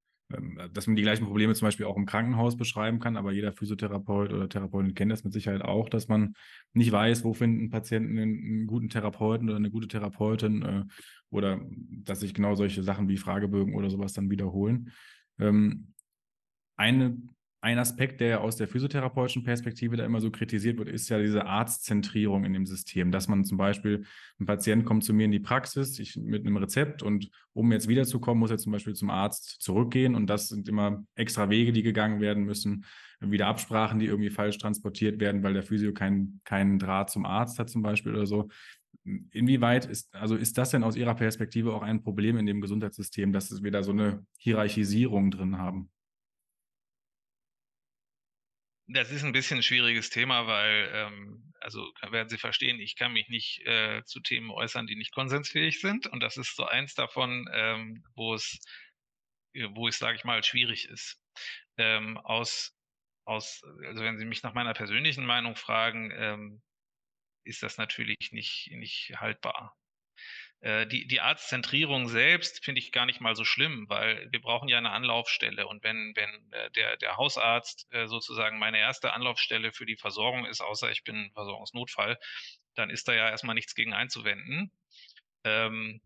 dass man die gleichen Probleme zum Beispiel auch im Krankenhaus beschreiben kann, aber jeder Physiotherapeut oder Therapeutin kennt das mit Sicherheit auch, dass man nicht weiß, wo finden Patienten einen, guten Therapeuten oder eine gute Therapeutin äh, oder dass sich genau solche Sachen wie Fragebögen oder sowas dann wiederholen. Ähm, eine ein Aspekt, der aus der physiotherapeutischen Perspektive da immer so kritisiert wird, ist ja diese Arztzentrierung in dem System, dass man zum Beispiel, ein Patient kommt zu mir in die Praxis ich, mit einem Rezept und um jetzt wiederzukommen, muss er zum Beispiel zum Arzt zurückgehen und das sind immer extra Wege, die gegangen werden müssen, wieder Absprachen, die irgendwie falsch transportiert werden, weil der Physio keinen keinen Draht zum Arzt hat zum Beispiel oder so. Inwieweit ist, also ist das denn aus Ihrer Perspektive auch ein Problem in dem Gesundheitssystem, dass wir da so eine Hierarchisierung drin haben? Das ist ein bisschen ein schwieriges Thema, weil, ähm, also werden Sie verstehen, ich kann mich nicht äh, zu Themen äußern, die nicht konsensfähig sind. Und das ist so eins davon, ähm, wo es, äh, wo es, sage ich mal, schwierig ist. Ähm, aus, aus, also wenn Sie mich nach meiner persönlichen Meinung fragen, ähm, ist das natürlich nicht, nicht haltbar. Äh, die, die Arztzentrierung selbst finde ich gar nicht mal so schlimm, weil wir brauchen ja eine Anlaufstelle. Und wenn, wenn äh, der, der Hausarzt äh, sozusagen meine erste Anlaufstelle für die Versorgung ist, außer ich bin Versorgungsnotfall, dann ist da ja erstmal nichts gegen einzuwenden. Ähm,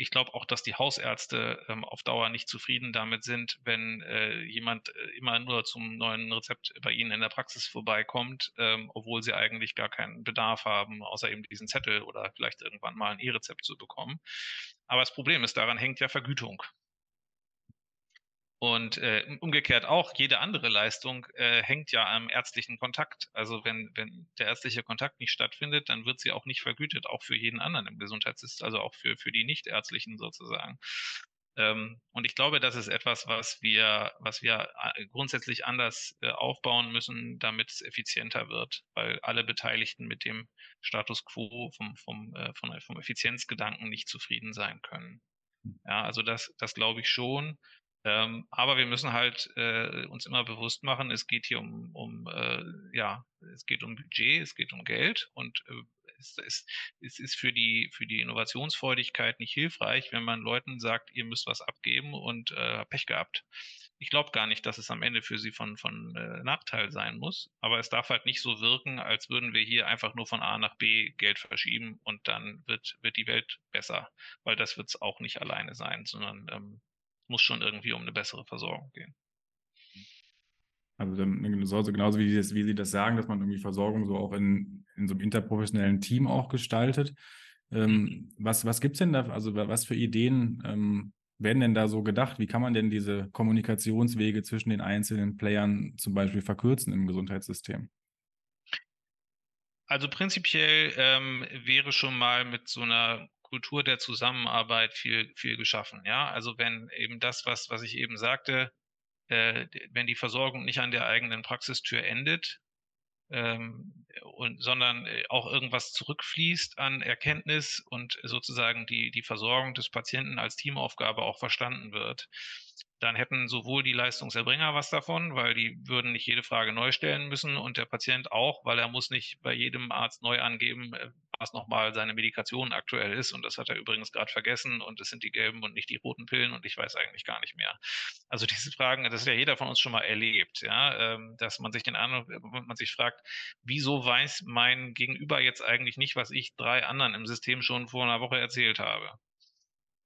ich glaube auch, dass die Hausärzte ähm, auf Dauer nicht zufrieden damit sind, wenn äh, jemand äh, immer nur zum neuen Rezept bei ihnen in der Praxis vorbeikommt, ähm, obwohl sie eigentlich gar keinen Bedarf haben, außer eben diesen Zettel oder vielleicht irgendwann mal ein E-Rezept zu bekommen. Aber das Problem ist, daran hängt ja Vergütung. Und äh, umgekehrt auch, jede andere Leistung äh, hängt ja am ärztlichen Kontakt. Also wenn, wenn der ärztliche Kontakt nicht stattfindet, dann wird sie auch nicht vergütet, auch für jeden anderen im Gesundheitssystem, also auch für, für die Nichtärztlichen sozusagen. Ähm, und ich glaube, das ist etwas, was wir, was wir äh, grundsätzlich anders äh, aufbauen müssen, damit es effizienter wird, weil alle Beteiligten mit dem Status quo vom, vom, äh, vom, vom Effizienzgedanken nicht zufrieden sein können. Ja, also das, das glaube ich schon. Ähm, aber wir müssen halt äh, uns immer bewusst machen, es geht hier um, um äh, ja, es geht um Budget, es geht um Geld und äh, es, es, es ist für die, für die Innovationsfreudigkeit nicht hilfreich, wenn man Leuten sagt, ihr müsst was abgeben und äh, Pech gehabt. Ich glaube gar nicht, dass es am Ende für sie von, von äh, Nachteil sein muss, aber es darf halt nicht so wirken, als würden wir hier einfach nur von A nach B Geld verschieben und dann wird, wird die Welt besser, weil das wird es auch nicht alleine sein, sondern ähm, muss schon irgendwie um eine bessere Versorgung gehen. Also genauso, genauso wie, das, wie Sie das sagen, dass man irgendwie Versorgung so auch in, in so einem interprofessionellen Team auch gestaltet. Ähm, mhm. Was, was gibt es denn da, also was für Ideen ähm, werden denn da so gedacht? Wie kann man denn diese Kommunikationswege zwischen den einzelnen Playern zum Beispiel verkürzen im Gesundheitssystem? Also prinzipiell ähm, wäre schon mal mit so einer Kultur der Zusammenarbeit viel, viel geschaffen. Ja, also wenn eben das, was, was ich eben sagte, äh, wenn die Versorgung nicht an der eigenen Praxistür endet, ähm, und, sondern äh, auch irgendwas zurückfließt an Erkenntnis und sozusagen die, die Versorgung des Patienten als Teamaufgabe auch verstanden wird, dann hätten sowohl die Leistungserbringer was davon, weil die würden nicht jede Frage neu stellen müssen und der Patient auch, weil er muss nicht bei jedem Arzt neu angeben, äh, was nochmal seine Medikation aktuell ist. Und das hat er übrigens gerade vergessen und es sind die gelben und nicht die roten Pillen und ich weiß eigentlich gar nicht mehr. Also diese Fragen, das ist ja jeder von uns schon mal erlebt, ja, ähm, dass man sich den anderen, man sich fragt, wieso weiß mein Gegenüber jetzt eigentlich nicht, was ich drei anderen im System schon vor einer Woche erzählt habe?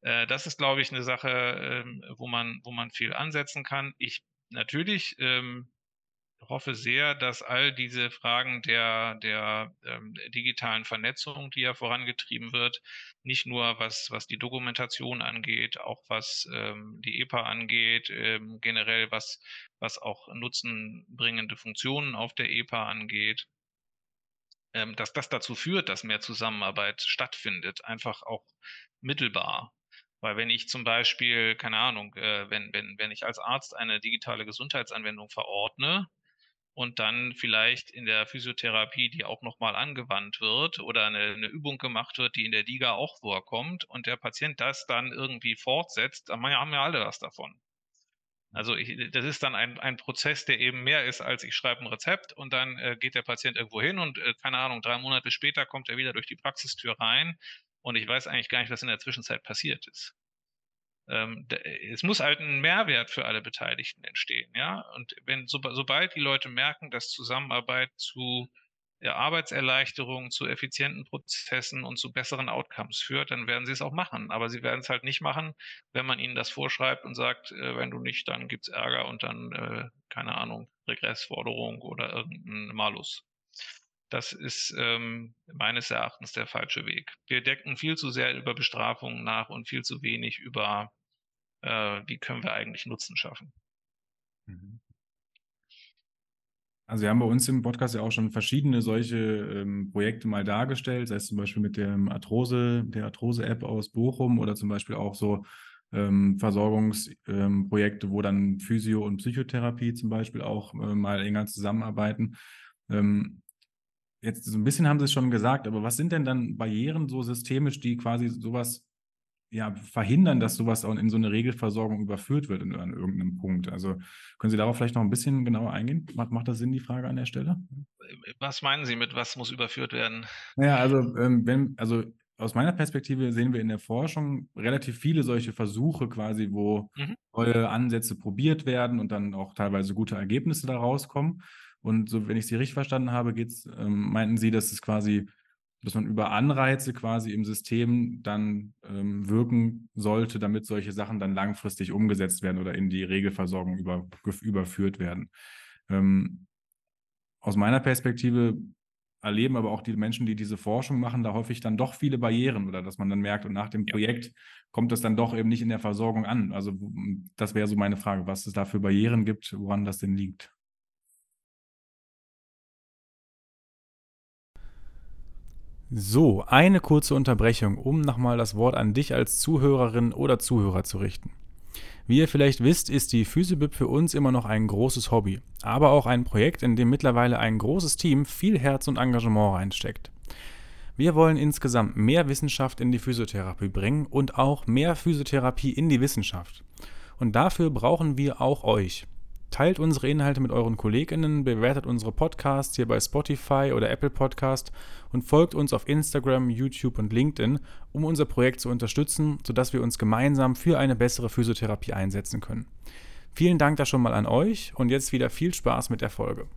Äh, das ist, glaube ich, eine Sache, ähm, wo man, wo man viel ansetzen kann. Ich natürlich ähm, hoffe sehr, dass all diese Fragen der, der ähm, digitalen Vernetzung, die ja vorangetrieben wird, nicht nur was, was die Dokumentation angeht, auch was ähm, die EPA angeht, ähm, generell was, was auch nutzenbringende Funktionen auf der EPA angeht, ähm, dass das dazu führt, dass mehr Zusammenarbeit stattfindet, einfach auch mittelbar. Weil wenn ich zum Beispiel, keine Ahnung, äh, wenn, wenn, wenn ich als Arzt eine digitale Gesundheitsanwendung verordne und dann vielleicht in der Physiotherapie, die auch nochmal angewandt wird oder eine, eine, Übung gemacht wird, die in der DIGA auch vorkommt und der Patient das dann irgendwie fortsetzt, dann haben ja alle was davon. Also ich, das ist dann ein, ein Prozess, der eben mehr ist, als ich schreibe ein Rezept und dann äh, geht der Patient irgendwo hin und äh, keine Ahnung, drei Monate später kommt er wieder durch die Praxistür rein und ich weiß eigentlich gar nicht, was in der Zwischenzeit passiert ist. Ähm, es muss halt ein Mehrwert für alle Beteiligten entstehen, ja. Und wenn so, sobald die Leute merken, dass Zusammenarbeit zu der Arbeitserleichterung, zu effizienten Prozessen und zu besseren Outcomes führt, dann werden sie es auch machen. Aber sie werden es halt nicht machen, wenn man ihnen das vorschreibt und sagt, äh, wenn du nicht, dann gibt es Ärger und dann, äh, keine Ahnung, Regressforderung oder irgendein Malus. Das ist ähm, meines Erachtens der falsche Weg. Wir denken viel zu sehr über Bestrafungen nach und viel zu wenig über, äh, wie können wir eigentlich Nutzen schaffen. Mhm. Also wir haben bei uns im Podcast ja auch schon verschiedene solche ähm, Projekte mal dargestellt, sei es zum Beispiel mit dem Arthrose, der Arthrose-App aus Bochum oder zum Beispiel auch so ähm, Versorgungsprojekte, ähm, wo dann Physio- und Psychotherapie zum Beispiel auch äh, mal enger zusammenarbeiten. Ähm, jetzt so ein bisschen haben Sie es schon gesagt, aber was sind denn dann Barrieren so systemisch, die quasi sowas ja, verhindern, dass sowas auch in so eine Regelversorgung überführt wird in, an irgendeinem Punkt. Also können Sie darauf vielleicht noch ein bisschen genauer eingehen? Macht, macht das Sinn, die Frage an der Stelle? Was meinen Sie mit, was muss überführt werden? Naja, also, ähm, wenn, also aus meiner Perspektive sehen wir in der Forschung relativ viele solche Versuche quasi, wo mhm. neue Ansätze probiert werden und dann auch teilweise gute Ergebnisse daraus kommen. Und so, wenn ich Sie richtig verstanden habe, geht's, ähm, meinten Sie, dass es quasi dass man über Anreize quasi im System dann ähm, wirken sollte, damit solche Sachen dann langfristig umgesetzt werden oder in die Regelversorgung über, überführt werden. Ähm, aus meiner Perspektive erleben aber auch die Menschen, die diese Forschung machen, da häufig dann doch viele Barrieren oder dass man dann merkt, und nach dem Projekt kommt das dann doch eben nicht in der Versorgung an. Also das wäre so meine Frage, was es da für Barrieren gibt, woran das denn liegt. So, eine kurze Unterbrechung, um nochmal das Wort an dich als Zuhörerin oder Zuhörer zu richten. Wie ihr vielleicht wisst, ist die Physibib für uns immer noch ein großes Hobby, aber auch ein Projekt, in dem mittlerweile ein großes Team viel Herz und Engagement reinsteckt. Wir wollen insgesamt mehr Wissenschaft in die Physiotherapie bringen und auch mehr Physiotherapie in die Wissenschaft. Und dafür brauchen wir auch euch. Teilt unsere Inhalte mit euren KollegInnen, bewertet unsere Podcasts hier bei Spotify oder Apple Podcast und folgt uns auf Instagram, YouTube und LinkedIn, um unser Projekt zu unterstützen, sodass wir uns gemeinsam für eine bessere Physiotherapie einsetzen können. Vielen Dank da schon mal an euch und jetzt wieder viel Spaß mit der Folge.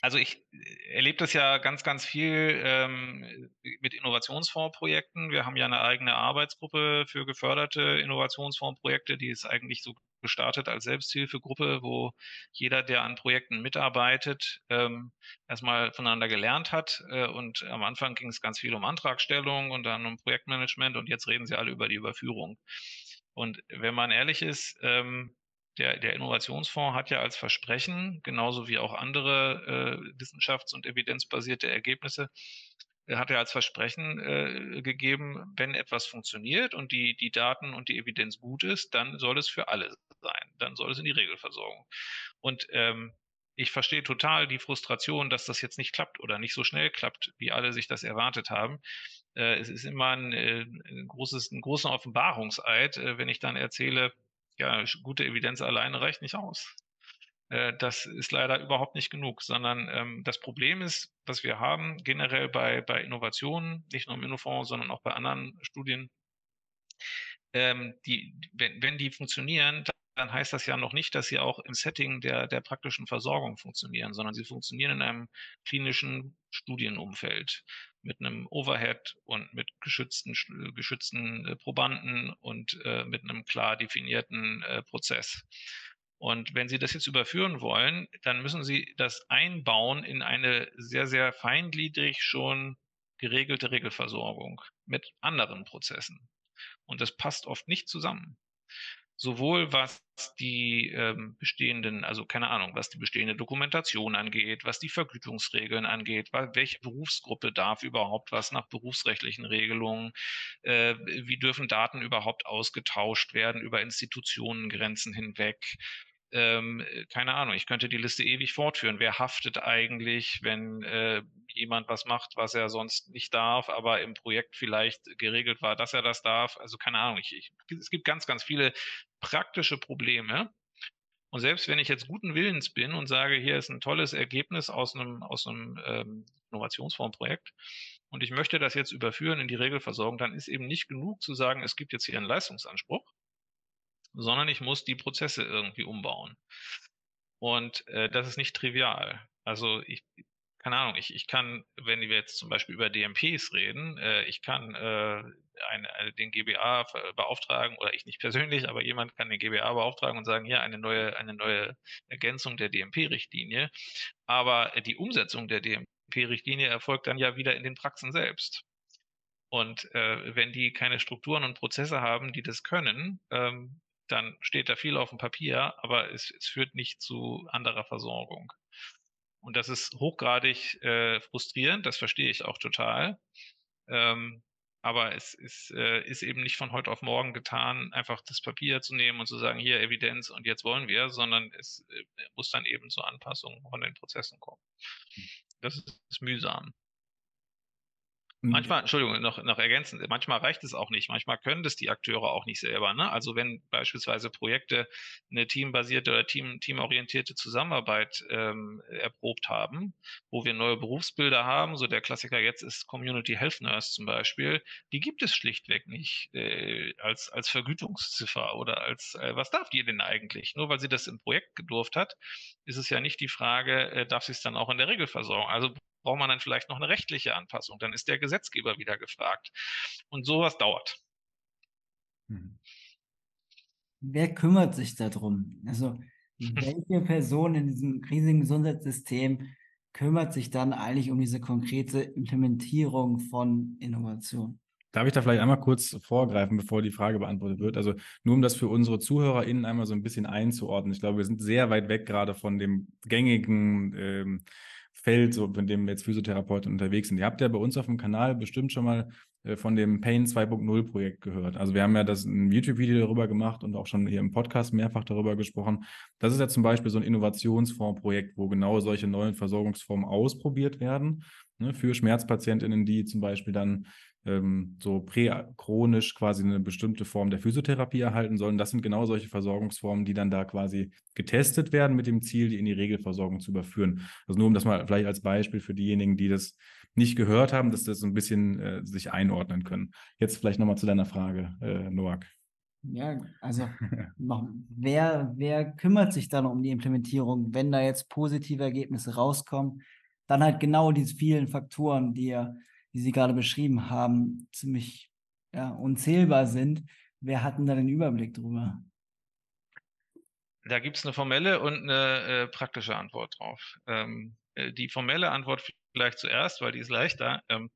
Also ich erlebe das ja ganz, ganz viel ähm, mit Innovationsfondsprojekten. Wir haben ja eine eigene Arbeitsgruppe für geförderte Innovationsfondsprojekte, die ist eigentlich so gestartet als Selbsthilfegruppe, wo jeder, der an Projekten mitarbeitet, ähm, erstmal voneinander gelernt hat. Äh, und am Anfang ging es ganz viel um Antragstellung und dann um Projektmanagement und jetzt reden sie alle über die Überführung. Und wenn man ehrlich ist, ähm, der, der Innovationsfonds hat ja als Versprechen, genauso wie auch andere äh, wissenschafts- und evidenzbasierte Ergebnisse, hat er als Versprechen äh, gegeben, wenn etwas funktioniert und die, die Daten und die Evidenz gut ist, dann soll es für alle sein. Dann soll es in die Regelversorgung. Und ähm, ich verstehe total die Frustration, dass das jetzt nicht klappt oder nicht so schnell klappt, wie alle sich das erwartet haben. Äh, es ist immer ein, äh, ein großes, ein großer Offenbarungseid, äh, wenn ich dann erzähle, ja, gute Evidenz alleine reicht nicht aus. Äh, das ist leider überhaupt nicht genug, sondern ähm, das Problem ist, was wir haben generell bei, bei Innovationen, nicht nur im Innofonds, sondern auch bei anderen Studien, ähm, die, wenn, wenn die funktionieren, dann heißt das ja noch nicht, dass sie auch im Setting der, der praktischen Versorgung funktionieren, sondern sie funktionieren in einem klinischen Studienumfeld mit einem Overhead und mit geschützten, geschützten äh, Probanden und äh, mit einem klar definierten äh, Prozess. Und wenn Sie das jetzt überführen wollen, dann müssen Sie das einbauen in eine sehr, sehr feingliedrig schon geregelte Regelversorgung mit anderen Prozessen. Und das passt oft nicht zusammen sowohl was die ähm, bestehenden, also keine Ahnung, was die bestehende Dokumentation angeht, was die Vergütungsregeln angeht, welche Berufsgruppe darf überhaupt was nach berufsrechtlichen Regelungen, äh, wie dürfen Daten überhaupt ausgetauscht werden über Institutionengrenzen hinweg, ähm, keine Ahnung, ich könnte die Liste ewig fortführen. Wer haftet eigentlich, wenn äh, jemand was macht, was er sonst nicht darf, aber im Projekt vielleicht geregelt war, dass er das darf? Also keine Ahnung, ich, ich, es gibt ganz, ganz viele praktische Probleme. Und selbst wenn ich jetzt guten Willens bin und sage, hier ist ein tolles Ergebnis aus einem, aus einem ähm, Innovationsfondsprojekt und ich möchte das jetzt überführen in die Regelversorgung, dann ist eben nicht genug zu sagen, es gibt jetzt hier einen Leistungsanspruch, sondern ich muss die Prozesse irgendwie umbauen. Und äh, das ist nicht trivial. Also ich, keine Ahnung, ich, ich kann, wenn wir jetzt zum Beispiel über DMPs reden, äh, ich kann äh, eine, eine, den GBA beauftragen, oder ich nicht persönlich, aber jemand kann den GBA beauftragen und sagen, hier eine neue, eine neue Ergänzung der DMP-Richtlinie. Aber die Umsetzung der DMP-Richtlinie erfolgt dann ja wieder in den Praxen selbst. Und äh, wenn die keine Strukturen und Prozesse haben, die das können, ähm, dann steht da viel auf dem Papier, aber es, es führt nicht zu anderer Versorgung. Und das ist hochgradig äh, frustrierend, das verstehe ich auch total. Ähm, aber es ist, äh, ist eben nicht von heute auf morgen getan, einfach das Papier zu nehmen und zu sagen, hier Evidenz und jetzt wollen wir, sondern es äh, muss dann eben zu Anpassungen von den Prozessen kommen. Das ist mühsam. Manchmal, Entschuldigung, noch, noch ergänzend, manchmal reicht es auch nicht. Manchmal können das die Akteure auch nicht selber. Ne? Also wenn beispielsweise Projekte eine teambasierte oder team, teamorientierte Zusammenarbeit ähm, erprobt haben, wo wir neue Berufsbilder haben, so der Klassiker jetzt ist Community Health Nurse zum Beispiel, die gibt es schlichtweg nicht äh, als, als Vergütungsziffer oder als, äh, was darf die denn eigentlich? Nur weil sie das im Projekt gedurft hat, ist es ja nicht die Frage, äh, darf sie es dann auch in der Regelversorgung? Also braucht man dann vielleicht noch eine rechtliche Anpassung. Dann ist der Gesetzgeber wieder gefragt. Und sowas dauert. Mhm. Wer kümmert sich darum? Also welche Person in diesem riesigen Gesundheitssystem kümmert sich dann eigentlich um diese konkrete Implementierung von Innovation? Darf ich da vielleicht einmal kurz vorgreifen, bevor die Frage beantwortet wird? Also nur um das für unsere ZuhörerInnen einmal so ein bisschen einzuordnen. Ich glaube, wir sind sehr weit weg gerade von dem gängigen ähm, Feld, so, in dem jetzt Physiotherapeuten unterwegs sind. Ihr habt ja bei uns auf dem Kanal bestimmt schon mal äh, von dem Pain 2.0 Projekt gehört. Also wir haben ja das ein YouTube-Video darüber gemacht und auch schon hier im Podcast mehrfach darüber gesprochen. Das ist ja zum Beispiel so ein Innovationsfonds-Projekt, wo genau solche neuen Versorgungsformen ausprobiert werden. Ne, für SchmerzpatientInnen, die zum Beispiel dann ähm, so prächronisch quasi eine bestimmte Form der Physiotherapie erhalten sollen. Das sind genau solche Versorgungsformen, die dann da quasi getestet werden mit dem Ziel, die in die Regelversorgung zu überführen. Also nur um das mal vielleicht als Beispiel für diejenigen, die das nicht gehört haben, dass das so ein bisschen äh, sich einordnen können. Jetzt vielleicht nochmal zu deiner Frage, äh, Noak. Ja, also noch, wer, wer kümmert sich dann um die Implementierung, wenn da jetzt positive Ergebnisse rauskommen? Dann halt genau diese vielen Faktoren, die ja die Sie gerade beschrieben haben, ziemlich ja, unzählbar sind. Wer hat denn da den Überblick drüber? Da gibt es eine formelle und eine äh, praktische Antwort drauf. Ähm, äh, die formelle Antwort vielleicht zuerst, weil die ist leichter. Ähm,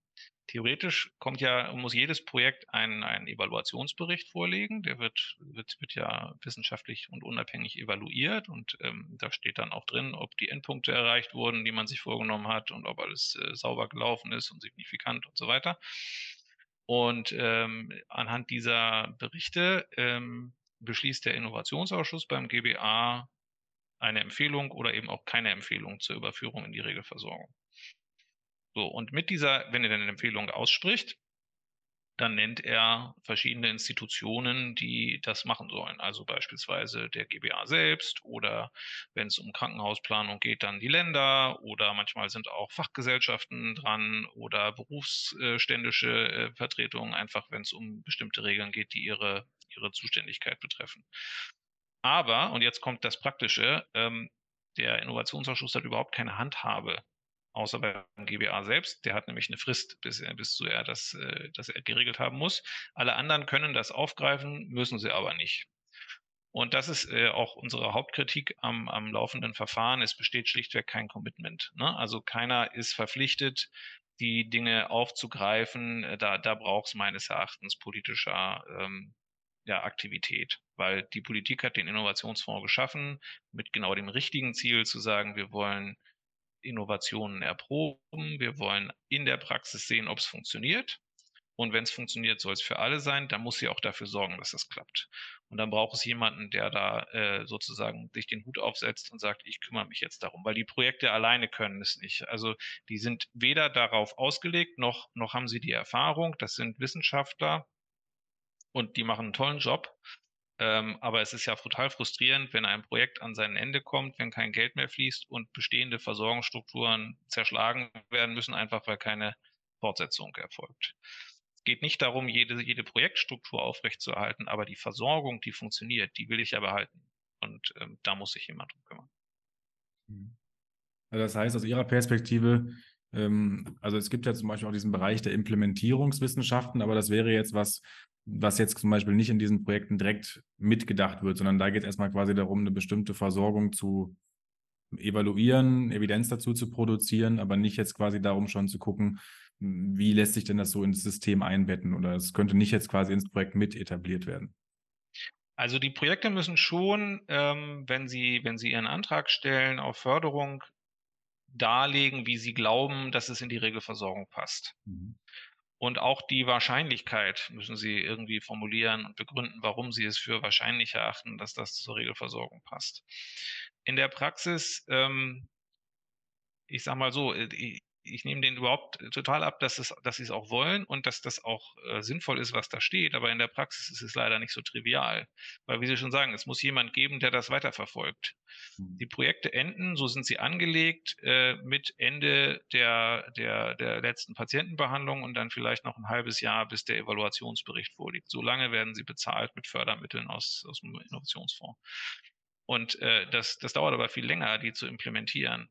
theoretisch kommt ja, muss jedes Projekt einen, einen Evaluationsbericht vorlegen. Der wird, wird, wird ja wissenschaftlich und unabhängig evaluiert und ähm, da steht dann auch drin, ob die Endpunkte erreicht wurden, die man sich vorgenommen hat und ob alles äh, sauber gelaufen ist und signifikant und so weiter. Und ähm, anhand dieser Berichte ähm, beschließt der Innovationsausschuss beim GBA eine Empfehlung oder eben auch keine Empfehlung zur Überführung in die Regelversorgung. So, und mit dieser, wenn er eine Empfehlung ausspricht, dann nennt er verschiedene Institutionen, die das machen sollen. Also beispielsweise der GBA selbst oder wenn es um Krankenhausplanung geht, dann die Länder oder manchmal sind auch Fachgesellschaften dran oder berufsständische äh, Vertretungen, einfach wenn es um bestimmte Regeln geht, die ihre, ihre Zuständigkeit betreffen. Aber, und jetzt kommt das Praktische, ähm, der Innovationsausschuss hat überhaupt keine Handhabe außer beim GBA selbst. Der hat nämlich eine Frist, bis, bis zu er das, äh, das er geregelt haben muss. Alle anderen können das aufgreifen, müssen sie aber nicht. Und das ist äh, auch unsere Hauptkritik am, am laufenden Verfahren. Es besteht schlichtweg kein Commitment. Ne? Also keiner ist verpflichtet, die Dinge aufzugreifen. Da, da braucht es meines Erachtens politischer ähm, ja, Aktivität, weil die Politik hat den Innovationsfonds geschaffen mit genau dem richtigen Ziel zu sagen, wir wollen Innovationen erproben. Wir wollen in der Praxis sehen, ob es funktioniert. Und wenn es funktioniert, soll es für alle sein. Dann muss sie auch dafür sorgen, dass das klappt. Und dann braucht es jemanden, der da äh, sozusagen sich den Hut aufsetzt und sagt, ich kümmere mich jetzt darum, weil die Projekte alleine können es nicht. Also die sind weder darauf ausgelegt, noch, noch haben sie die Erfahrung. Das sind Wissenschaftler und die machen einen tollen Job. Ähm, aber es ist ja total frustrierend, wenn ein Projekt an sein Ende kommt, wenn kein Geld mehr fließt und bestehende Versorgungsstrukturen zerschlagen werden müssen, einfach weil keine Fortsetzung erfolgt. Es geht nicht darum, jede, jede Projektstruktur aufrechtzuerhalten, aber die Versorgung, die funktioniert, die will ich ja behalten. Und ähm, da muss sich jemand drum kümmern. Mhm. Also das heißt, aus Ihrer Perspektive, ähm, also es gibt ja zum Beispiel auch diesen Bereich der Implementierungswissenschaften, aber das wäre jetzt was, was jetzt zum Beispiel nicht in diesen Projekten direkt mitgedacht wird, sondern da geht es erstmal quasi darum, eine bestimmte Versorgung zu evaluieren, Evidenz dazu zu produzieren, aber nicht jetzt quasi darum schon zu gucken, wie lässt sich denn das so ins System einbetten oder es könnte nicht jetzt quasi ins Projekt mit etabliert werden. Also die Projekte müssen schon, ähm, wenn sie, wenn sie ihren Antrag stellen auf Förderung, darlegen, wie sie glauben, dass es in die Regelversorgung passt. Mhm. Und auch die Wahrscheinlichkeit müssen Sie irgendwie formulieren und begründen, warum Sie es für wahrscheinlich erachten, dass das zur Regelversorgung passt. In der Praxis, ähm, ich sage mal so, äh, ich nehme denen überhaupt total ab, dass, es, dass sie es auch wollen und dass das auch äh, sinnvoll ist, was da steht. Aber in der Praxis ist es leider nicht so trivial. Weil, wie Sie schon sagen, es muss jemand geben, der das weiterverfolgt. Mhm. Die Projekte enden, so sind sie angelegt, äh, mit Ende der, der, der letzten Patientenbehandlung und dann vielleicht noch ein halbes Jahr, bis der Evaluationsbericht vorliegt. So lange werden sie bezahlt mit Fördermitteln aus, aus dem Innovationsfonds. Und äh, das, das dauert aber viel länger, die zu implementieren.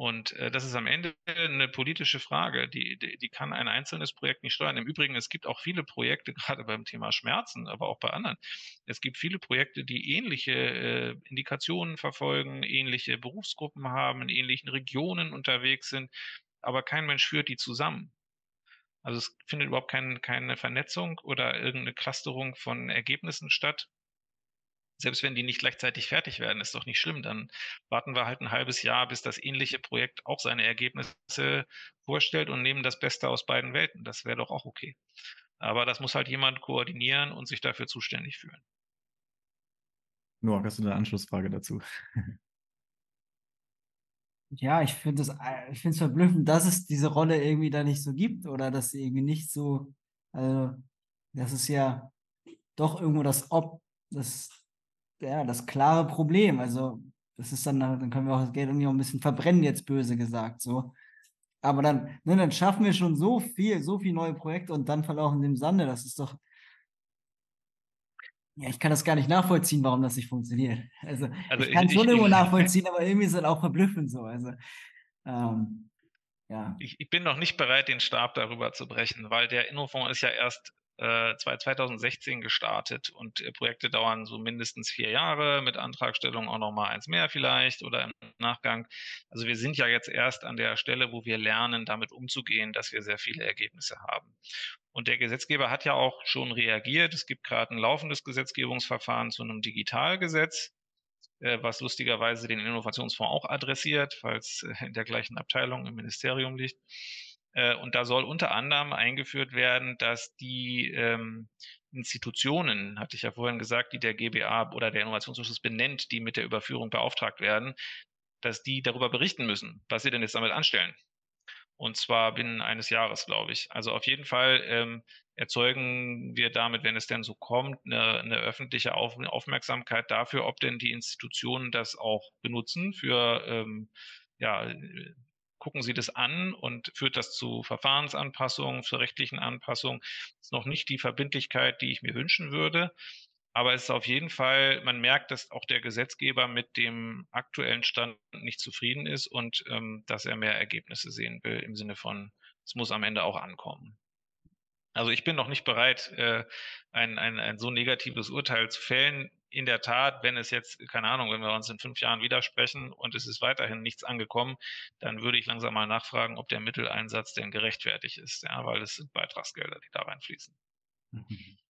Und äh, das ist am Ende eine politische Frage, die, die, die, kann ein einzelnes Projekt nicht steuern. Im Übrigen, es gibt auch viele Projekte, gerade beim Thema Schmerzen, aber auch bei anderen. Es gibt viele Projekte, die ähnliche äh, Indikationen verfolgen, ähnliche Berufsgruppen haben, in ähnlichen Regionen unterwegs sind, aber kein Mensch führt die zusammen. Also es findet überhaupt kein, keine Vernetzung oder irgendeine Clusterung von Ergebnissen statt selbst wenn die nicht gleichzeitig fertig werden, ist doch nicht schlimm. Dann warten wir halt ein halbes Jahr, bis das ähnliche Projekt auch seine Ergebnisse vorstellt und nehmen das Beste aus beiden Welten. Das wäre doch auch okay. Aber das muss halt jemand koordinieren und sich dafür zuständig fühlen. Noah, hast du eine Anschlussfrage dazu? Ja, ich finde es äh, ich verblüffend, dass es diese Rolle irgendwie da nicht so gibt oder dass sie irgendwie nicht so, also das ist ja doch irgendwo das Ob, das ja, das klare Problem. Also, das ist dann, dann können wir auch das Geld irgendwie auch ein bisschen verbrennen, jetzt böse gesagt, so. Aber dann, ne, dann schaffen wir schon so viel, so viele neue Projekte und dann verlaufen sie im Sande. Das ist doch, ja, ich kann das gar nicht nachvollziehen, warum das nicht funktioniert. Also, also ich kann es schon irgendwo nachvollziehen, aber irgendwie ist es auch verblüffend so. Also, ähm, ja. Ich, ich, bin noch nicht bereit, den Stab darüber zu brechen, weil der Innofonds ist ja erst 2016 äh, gestartet und äh, Projekte dauern so mindestens vier Jahre, mit Antragstellung auch noch mal eins mehr vielleicht oder im Nachgang. Also wir sind ja jetzt erst an der Stelle, wo wir lernen, damit umzugehen, dass wir sehr viele Ergebnisse haben. Und der Gesetzgeber hat ja auch schon reagiert. Es gibt gerade ein laufendes Gesetzgebungsverfahren zu einem Digitalgesetz äh, was lustigerweise den Innovationsfonds auch adressiert, falls in der gleichen Abteilung im Ministerium liegt. Äh, und da soll unter anderem eingeführt werden, dass die ähm, Institutionen, hatte ich ja vorhin gesagt, die der GBA oder der Innovationsausschuss benennt, die mit der Überführung beauftragt werden, dass die darüber berichten müssen, was sie denn jetzt damit anstellen. Und zwar binnen eines Jahres, glaube ich. Also auf jeden Fall ähm, erzeugen wir damit, wenn es denn so kommt, eine, eine öffentliche Auf Aufmerksamkeit dafür, ob denn die Institutionen das auch benutzen für ähm, ja, gucken Sie das an und führt das zu Verfahrensanpassungen, zu rechtlichen Anpassungen. Das ist noch nicht die Verbindlichkeit, die ich mir wünschen würde. Aber es ist auf jeden Fall, man merkt, dass auch der Gesetzgeber mit dem aktuellen Stand nicht zufrieden ist und ähm, dass er mehr Ergebnisse sehen will im Sinne von, es muss am Ende auch ankommen. Also ich bin noch nicht bereit, äh, ein, ein, ein so negatives Urteil zu fällen in der Tat, wenn es jetzt, keine Ahnung, wenn wir uns in fünf Jahren widersprechen und es ist weiterhin nichts angekommen, dann würde ich langsam mal nachfragen, ob der Mitteleinsatz denn gerechtfertigt ist, ja, weil es sind Beitragsgelder, die da reinfließen.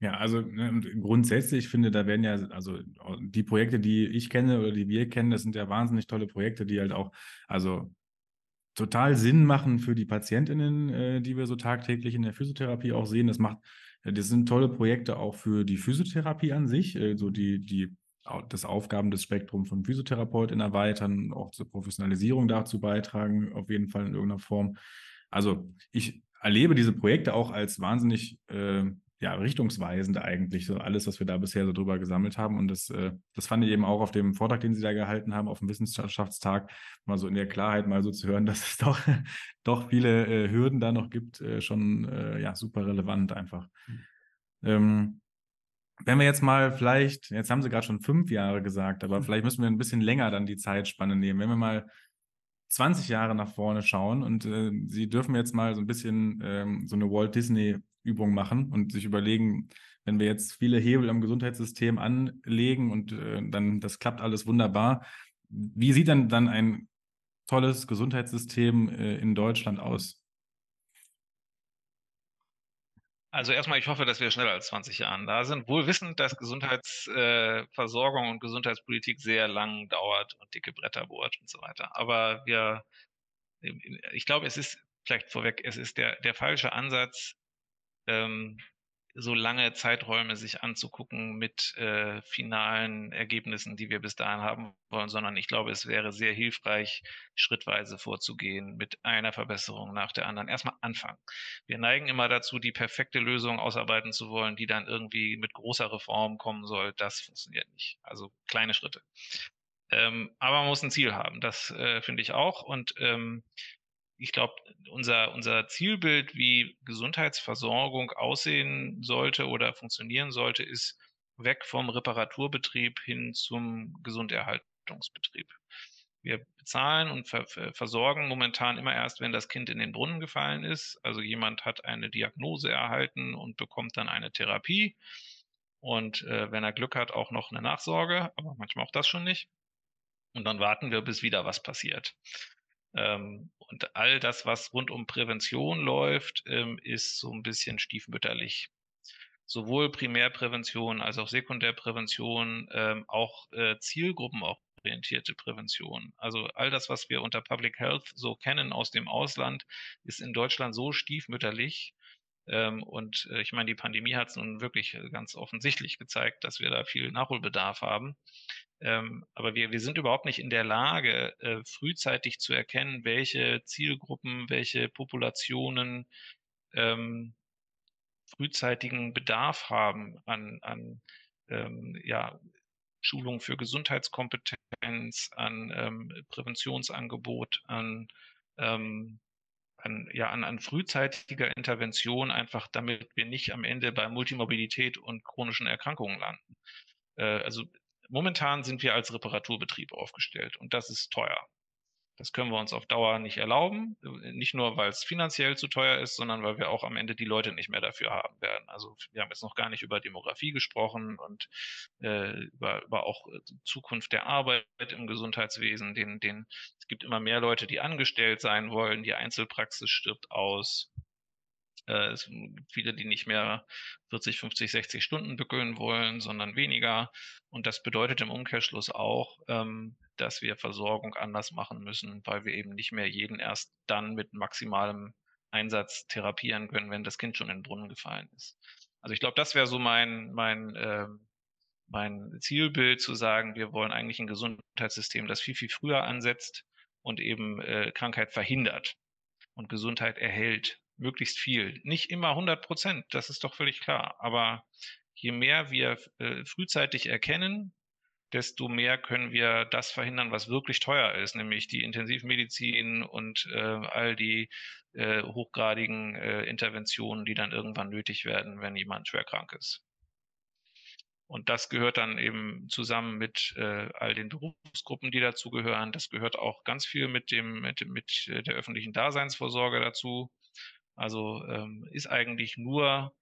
Ja, also ne, grundsätzlich finde, da werden ja, also die Projekte, die ich kenne oder die wir kennen, das sind ja wahnsinnig tolle Projekte, die halt auch, also total Sinn machen für die PatientInnen, äh, die wir so tagtäglich in der Physiotherapie auch sehen. Das macht das sind tolle Projekte auch für die Physiotherapie an sich, äh, so die, die, das Aufgaben des Spektrums von PhysiotherapeutInnen erweitern, auch zur Professionalisierung dazu beitragen, auf jeden Fall in irgendeiner Form. Also ich erlebe diese Projekte auch als wahnsinnig äh, ja, richtungsweisend eigentlich, so alles, was wir da bisher so drüber gesammelt haben. Und das, äh, das fand ich eben auch auf dem Vortrag, den Sie da gehalten haben, auf dem Wissenschaftstag, mal so in der Klarheit mal so zu hören, dass es doch, doch viele äh, Hürden da noch gibt, äh, schon äh, ja, super relevant einfach. Mhm. Ähm, wenn wir jetzt mal vielleicht, jetzt haben Sie gerade schon fünf Jahre gesagt, aber mhm. vielleicht müssen wir ein bisschen länger dann die Zeitspanne nehmen. Wenn wir mal 20 Jahre nach vorne schauen und äh, Sie dürfen jetzt mal so ein bisschen ähm, so eine Walt Disney Übung machen und sich überlegen, wenn wir jetzt viele Hebel am Gesundheitssystem anlegen und äh, dann das klappt alles wunderbar, wie sieht dann dann ein tolles Gesundheitssystem äh, in Deutschland aus? Also erstmal, ich hoffe, dass wir schneller als 20 Jahren da sind. Wohl wissend, dass Gesundheitsversorgung äh, und Gesundheitspolitik sehr lang dauert und dicke Bretter bohrt und so weiter. Aber wir, ich glaube, es ist vielleicht vorweg, es ist der, der falsche Ansatz, ähm, so lange Zeiträume sich anzugucken mit äh, finalen Ergebnissen, die wir bis dahin haben wollen, sondern ich glaube, es wäre sehr hilfreich, schrittweise vorzugehen mit einer Verbesserung nach der anderen. Erstmal anfangen. Wir neigen immer dazu, die perfekte Lösung ausarbeiten zu wollen, die dann irgendwie mit großer Reform kommen soll. Das funktioniert nicht. Also kleine Schritte. Ähm, aber man muss ein Ziel haben. Das äh, finde ich auch. Und ähm, ich glaube, unser, unser Zielbild, wie Gesundheitsversorgung aussehen sollte oder funktionieren sollte, ist weg vom Reparaturbetrieb hin zum Gesunderhaltungsbetrieb. Wir bezahlen und ver versorgen momentan immer erst, wenn das Kind in den Brunnen gefallen ist. Also jemand hat eine Diagnose erhalten und bekommt dann eine Therapie. Und äh, wenn er Glück hat, auch noch eine Nachsorge, aber manchmal auch das schon nicht. Und dann warten wir, bis wieder was passiert. Ähm, und all das, was rund um Prävention läuft, ähm, ist so ein bisschen stiefmütterlich. Sowohl Primärprävention als auch Sekundärprävention, ähm, auch äh, zielgruppenorientierte Prävention. Also all das, was wir unter Public Health so kennen aus dem Ausland, ist in Deutschland so stiefmütterlich. Ähm, und äh, ich meine, die Pandemie hat es nun wirklich äh, ganz offensichtlich gezeigt, dass wir da viel Nachholbedarf haben. Ähm, aber wir, wir sind überhaupt nicht in der Lage, äh, frühzeitig zu erkennen, welche Zielgruppen, welche Populationen ähm, frühzeitigen Bedarf haben an, an ja, Schulung für Gesundheitskompetenz, an Präventionsangebot, an, ähm, an, ja, an, an frühzeitiger Intervention, einfach damit wir nicht am Ende bei Multimobilität und chronischen Erkrankungen landen. Äh, also momentan sind wir als Reparaturbetrieb aufgestellt und das ist teuer. Das können wir uns auf Dauer nicht erlauben. Nicht nur, weil es finanziell zu teuer ist, sondern weil wir auch am Ende die Leute nicht mehr dafür haben werden. Also wir haben jetzt noch gar nicht über Demografie gesprochen und äh, über, über auch Zukunft der Arbeit im Gesundheitswesen. Den, den, es gibt immer mehr Leute, die angestellt sein wollen. Die Einzelpraxis stirbt aus. Äh, es gibt viele, die nicht mehr 40, 50, 60 Stunden bückeln wollen, sondern weniger. Und das bedeutet im Umkehrschluss auch, ähm, dass wir Versorgung anders machen müssen, weil wir eben nicht mehr jeden erst dann mit maximalem Einsatz therapieren können, wenn das Kind schon in den Brunnen gefallen ist. Also ich glaube, das wäre so mein, mein, äh, mein Zielbild zu sagen, wir wollen eigentlich ein Gesundheitssystem, das viel, viel früher ansetzt und eben äh, Krankheit verhindert und Gesundheit erhält möglichst viel. Nicht immer 100 Prozent, das ist doch völlig klar. Aber je mehr wir äh, frühzeitig erkennen, desto mehr können wir das verhindern, was wirklich teuer ist, nämlich die Intensivmedizin und äh, all die äh, hochgradigen äh, Interventionen, die dann irgendwann nötig werden, wenn jemand schwer krank ist. Und das gehört dann eben zusammen mit äh, all den Berufsgruppen, die dazugehören. Das gehört auch ganz viel mit dem, mit, mit der öffentlichen Daseinsvorsorge dazu. Also ähm, ist eigentlich nur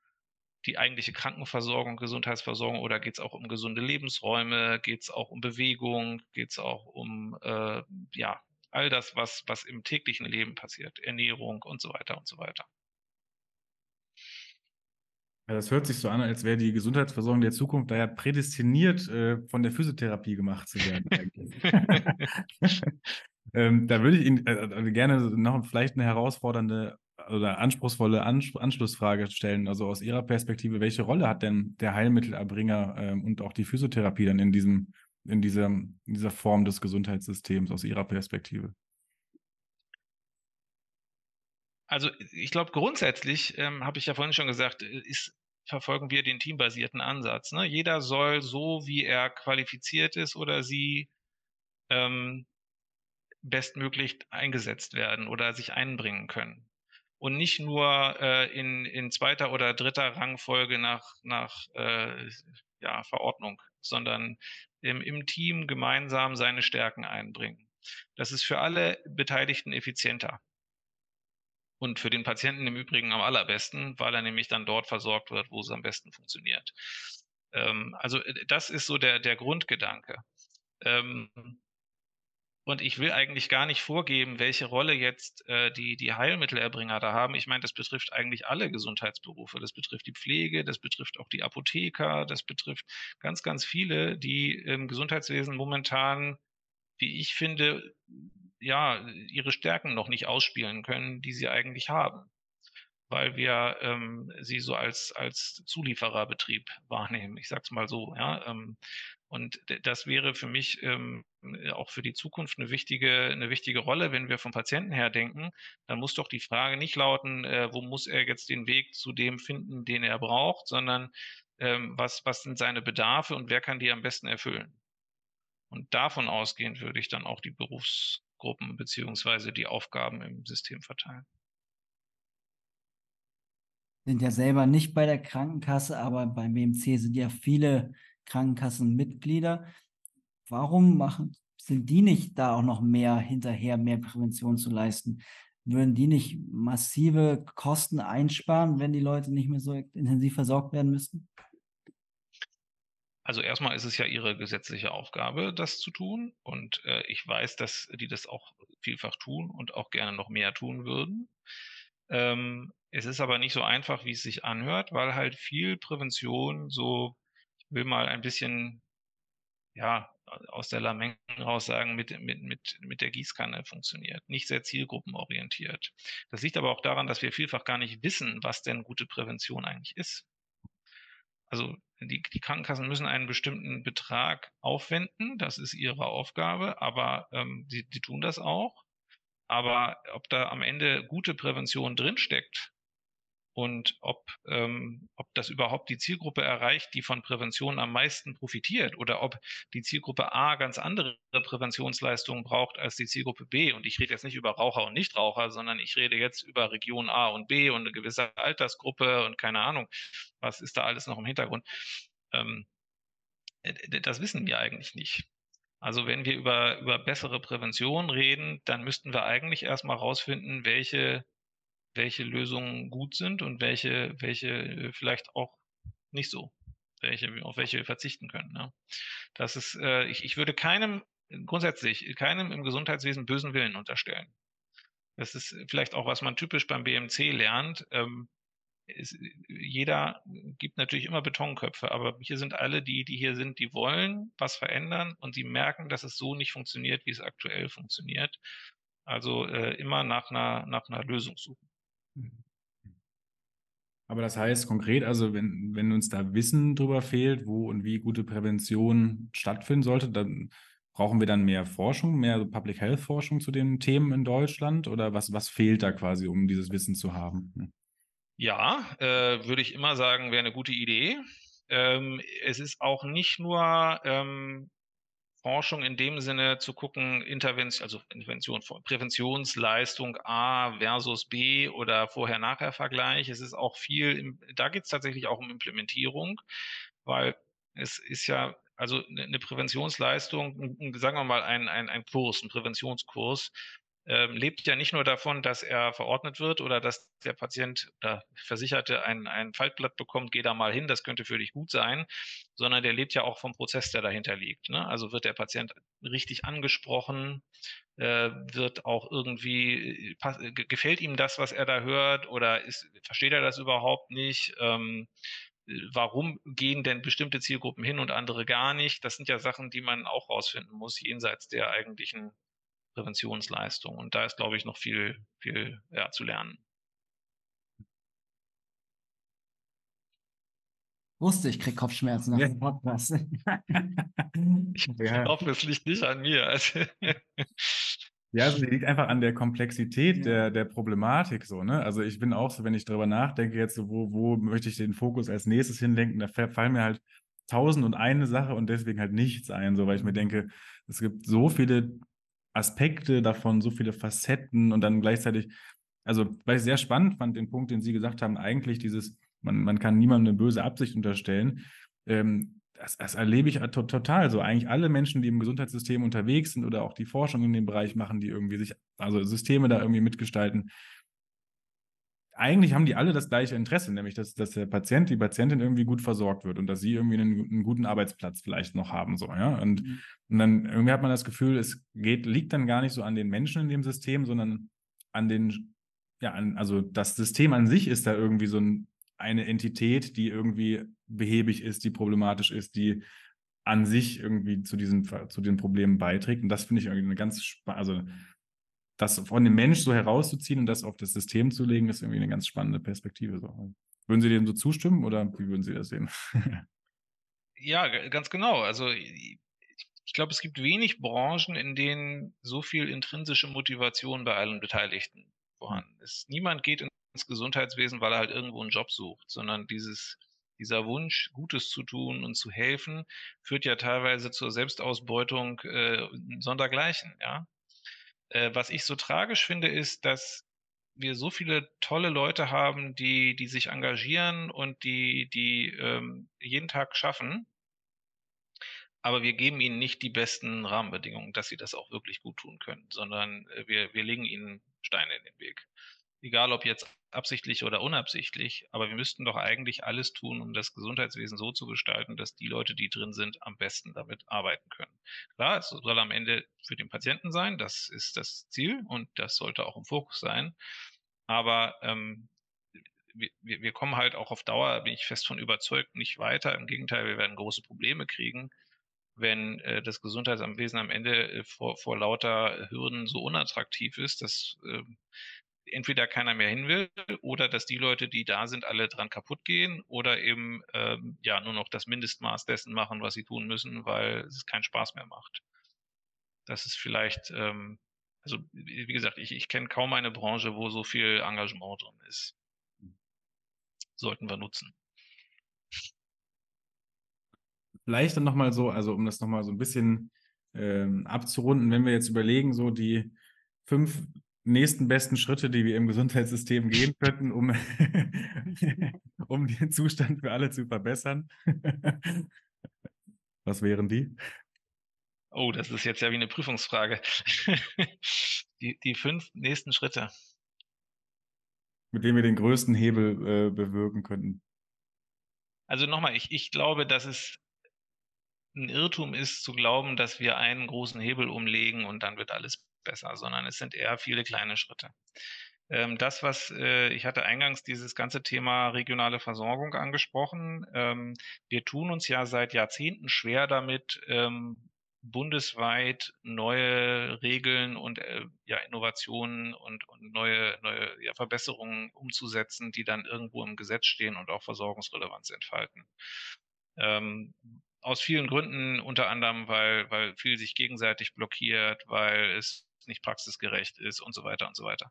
die eigentliche Krankenversorgung, Gesundheitsversorgung oder geht es auch um gesunde Lebensräume, geht es auch um Bewegung, geht es auch um äh, ja, all das, was, was im täglichen Leben passiert, Ernährung und so weiter und so weiter. Ja, das hört sich so an, als wäre die Gesundheitsversorgung der Zukunft daher prädestiniert, äh, von der Physiotherapie gemacht zu werden. ähm, da würde ich Ihnen äh, gerne noch vielleicht eine herausfordernde oder anspruchsvolle Ans Anschlussfrage stellen. Also aus Ihrer Perspektive, welche Rolle hat denn der Heilmittelerbringer ähm, und auch die Physiotherapie dann in diesem, in dieser, in dieser Form des Gesundheitssystems aus Ihrer Perspektive? Also ich glaube grundsätzlich, ähm, habe ich ja vorhin schon gesagt, äh, ist, verfolgen wir den teambasierten Ansatz. Ne? Jeder soll so, wie er qualifiziert ist oder sie ähm, bestmöglich eingesetzt werden oder sich einbringen können und nicht nur äh, in, in zweiter oder dritter Rangfolge nach, nach äh, ja, Verordnung, sondern im, im Team gemeinsam seine Stärken einbringen. Das ist für alle Beteiligten effizienter. Und für den Patienten im Übrigen am allerbesten, weil er nämlich dann dort versorgt wird, wo es am besten funktioniert. Ähm, also äh, das ist so der, der Grundgedanke. Ähm, und ich will eigentlich gar nicht vorgeben, welche Rolle jetzt äh, die, die Heilmittelerbringer da haben. Ich meine, das betrifft eigentlich alle Gesundheitsberufe. Das betrifft die Pflege, das betrifft auch die Apotheker, das betrifft ganz, ganz viele, die im Gesundheitswesen momentan, wie ich finde, ja, ihre Stärken noch nicht ausspielen können, die sie eigentlich haben weil wir ähm, sie so als, als Zuliefererbetrieb wahrnehmen. Ich sage es mal so. Ja, ähm, und das wäre für mich ähm, auch für die Zukunft eine wichtige, eine wichtige Rolle, wenn wir vom Patienten her denken. Dann muss doch die Frage nicht lauten, äh, wo muss er jetzt den Weg zu dem finden, den er braucht, sondern ähm, was, was sind seine Bedarfe und wer kann die am besten erfüllen. Und davon ausgehend würde ich dann auch die Berufsgruppen beziehungsweise die Aufgaben im System verteilen sind ja selber nicht bei der Krankenkasse, aber beim BMC sind ja viele Krankenkassenmitglieder. Warum machen, sind die nicht da auch noch mehr hinterher, mehr Prävention zu leisten? Würden die nicht massive Kosten einsparen, wenn die Leute nicht mehr so intensiv versorgt werden müssten? Also erstmal ist es ja ihre gesetzliche Aufgabe, das zu tun. Und äh, ich weiß, dass die das auch vielfach tun und auch gerne noch mehr tun würden. Ähm, es ist aber nicht so einfach, wie es sich anhört, weil halt viel Prävention so, ich will mal ein bisschen, ja, aus der Lameng raus sagen, mit, mit, mit, mit der Gießkanne funktioniert, nicht sehr zielgruppenorientiert. Das liegt aber auch daran, dass wir vielfach gar nicht wissen, was denn gute Prävention eigentlich ist. Also die, die Krankenkassen müssen einen bestimmten Betrag aufwenden, das ist ihre Aufgabe, aber ähm, sie, sie tun das auch. Aber ob da am Ende gute Prävention drinsteckt und ob, ähm, ob das überhaupt die Zielgruppe erreicht, die von Prävention am meisten profitiert oder ob die Zielgruppe A ganz andere Präventionsleistungen braucht als die Zielgruppe B. Und ich rede jetzt nicht über Raucher und Nichtraucher, sondern ich rede jetzt über Region A und B und eine gewisse Altersgruppe und keine Ahnung, was ist da alles noch im Hintergrund. Ähm, das wissen wir eigentlich nicht. Also wenn wir über, über bessere Prävention reden, dann müssten wir eigentlich erstmal rausfinden, welche, welche Lösungen gut sind und welche, welche äh, vielleicht auch nicht so, welche, auf welche wir verzichten können. Ja. Das ist, äh, ich, ich würde keinem, grundsätzlich, keinem im Gesundheitswesen bösen Willen unterstellen. Das ist vielleicht auch, was man typisch beim BMC lernt. Ähm, ist, jeder gibt natürlich immer Betonköpfe, aber hier sind alle die, die hier sind, die wollen was verändern und die merken, dass es so nicht funktioniert, wie es aktuell funktioniert. Also äh, immer nach einer, nach einer Lösung suchen. Aber das heißt konkret, also wenn, wenn uns da Wissen darüber fehlt, wo und wie gute Prävention stattfinden sollte, dann brauchen wir dann mehr Forschung, mehr Public Health Forschung zu den Themen in Deutschland oder was, was fehlt da quasi, um dieses Wissen zu haben? Ja, äh, würde ich immer sagen, wäre eine gute Idee. Ähm, es ist auch nicht nur ähm, Forschung in dem Sinne zu gucken, Intervention, also Intervention, Präventionsleistung A versus B oder Vorher-Nachher-Vergleich. Es ist auch viel, da geht es tatsächlich auch um Implementierung, weil es ist ja, also eine Präventionsleistung, sagen wir mal ein, ein, ein Kurs, ein Präventionskurs, lebt ja nicht nur davon, dass er verordnet wird oder dass der Patient oder Versicherte ein, ein Faltblatt bekommt, geh da mal hin, das könnte für dich gut sein, sondern der lebt ja auch vom Prozess, der dahinter liegt. Ne? Also wird der Patient richtig angesprochen, äh, wird auch irgendwie, pass, gefällt ihm das, was er da hört oder ist, versteht er das überhaupt nicht? Ähm, warum gehen denn bestimmte Zielgruppen hin und andere gar nicht? Das sind ja Sachen, die man auch rausfinden muss, jenseits der eigentlichen Präventionsleistung. Und da ist, glaube ich, noch viel, viel ja, zu lernen. Wusste, ich kriege Kopfschmerzen nach dem Podcast. ich ja. hoffe, es liegt nicht an mir. Also ja, also die liegt einfach an der Komplexität ja. der, der Problematik so, ne? Also ich bin auch so, wenn ich darüber nachdenke, jetzt so, wo, wo möchte ich den Fokus als nächstes hinlenken, da fallen mir halt tausend und eine Sache und deswegen halt nichts ein, so weil ich mir denke, es gibt so viele Aspekte davon, so viele Facetten und dann gleichzeitig, also weil ich sehr spannend fand, den Punkt, den Sie gesagt haben, eigentlich dieses, man, man kann niemandem eine böse Absicht unterstellen. Ähm, das, das, erlebe ich total so. Eigentlich alle Menschen, die im Gesundheitssystem unterwegs sind oder auch die Forschung in dem Bereich machen, die irgendwie sich, also Systeme da irgendwie mitgestalten, eigentlich haben die alle das gleiche Interesse, nämlich dass, dass der Patient, die Patientin irgendwie gut versorgt wird und dass sie irgendwie einen, einen guten Arbeitsplatz vielleicht noch haben. So, ja? Und, mhm. und dann irgendwie hat man das Gefühl, es geht, liegt dann gar nicht so an den Menschen in dem System, sondern an den, ja, an, also das System an sich ist da irgendwie so ein, eine Entität, die irgendwie behäbig ist, die problematisch ist, die an sich irgendwie zu diesen, zu den Problemen beiträgt. Und das finde ich irgendwie eine ganz, also das von dem Mensch so herauszuziehen und das auf das System zu legen, ist irgendwie eine ganz spannende Perspektive. So. Würden Sie dem so zustimmen oder wie würden Sie das sehen? ja, ganz genau. Also ich glaube, es gibt wenig Branchen, in denen so viel intrinsische Motivation bei allen Beteiligten vorhanden ist. Niemand geht ins Gesundheitswesen, weil er halt irgendwo einen Job sucht, sondern dieses, dieser Wunsch, Gutes zu tun und zu helfen, führt ja teilweise zur Selbstausbeutung äh, sondergleichen. Ja? Äh, was ich so tragisch finde, ist, dass wir so viele tolle Leute haben, die, die sich engagieren und die, die ähm, jeden Tag schaffen aber wir geben ihnen nicht die besten Rahmenbedingungen, dass sie das auch wirklich gut tun können, sondern äh, wir, wir legen ihnen Steine in den Weg. Egal ob jetzt absichtlich oder unabsichtlich, aber wir müssten doch eigentlich alles tun, um das Gesundheitswesen so zu gestalten, dass die Leute, die drin sind, am besten damit arbeiten können. Klar, es soll am Ende für den Patienten sein, das ist das Ziel und das sollte auch im Fokus sein. Aber ähm, wir, wir kommen halt auch auf Dauer, bin ich fest von überzeugt, nicht weiter. Im Gegenteil, wir werden große Probleme kriegen, wenn äh, das Gesundheitsamtwesen am Ende äh, vor, vor lauter Hürden so unattraktiv ist, dass äh, entweder keiner mehr hin will oder dass die Leute, die da sind, alle dran kaputt gehen oder eben ähm, ja nur noch das Mindestmaß dessen machen, was sie tun müssen, weil es keinen Spaß mehr macht. Das ist vielleicht, ähm, also wie gesagt, ich, ich kenne kaum eine Branche, wo so viel Engagement drin ist. Sollten wir nutzen. Vielleicht dann nochmal so, also um das nochmal so ein bisschen ähm, abzurunden, wenn wir jetzt überlegen, so die fünf nächsten besten Schritte, die wir im Gesundheitssystem gehen könnten, um, um den Zustand für alle zu verbessern. Was wären die? Oh, das ist jetzt ja wie eine Prüfungsfrage. die, die fünf nächsten Schritte. Mit denen wir den größten Hebel äh, bewirken könnten. Also nochmal, ich, ich glaube, dass es ein Irrtum ist zu glauben, dass wir einen großen Hebel umlegen und dann wird alles besser, sondern es sind eher viele kleine Schritte. Ähm, das, was äh, ich hatte eingangs dieses ganze Thema regionale Versorgung angesprochen. Ähm, wir tun uns ja seit Jahrzehnten schwer damit, ähm, bundesweit neue Regeln und äh, ja, Innovationen und, und neue, neue ja, Verbesserungen umzusetzen, die dann irgendwo im Gesetz stehen und auch Versorgungsrelevanz entfalten. Ähm, aus vielen Gründen, unter anderem, weil, weil viel sich gegenseitig blockiert, weil es nicht praxisgerecht ist und so weiter und so weiter.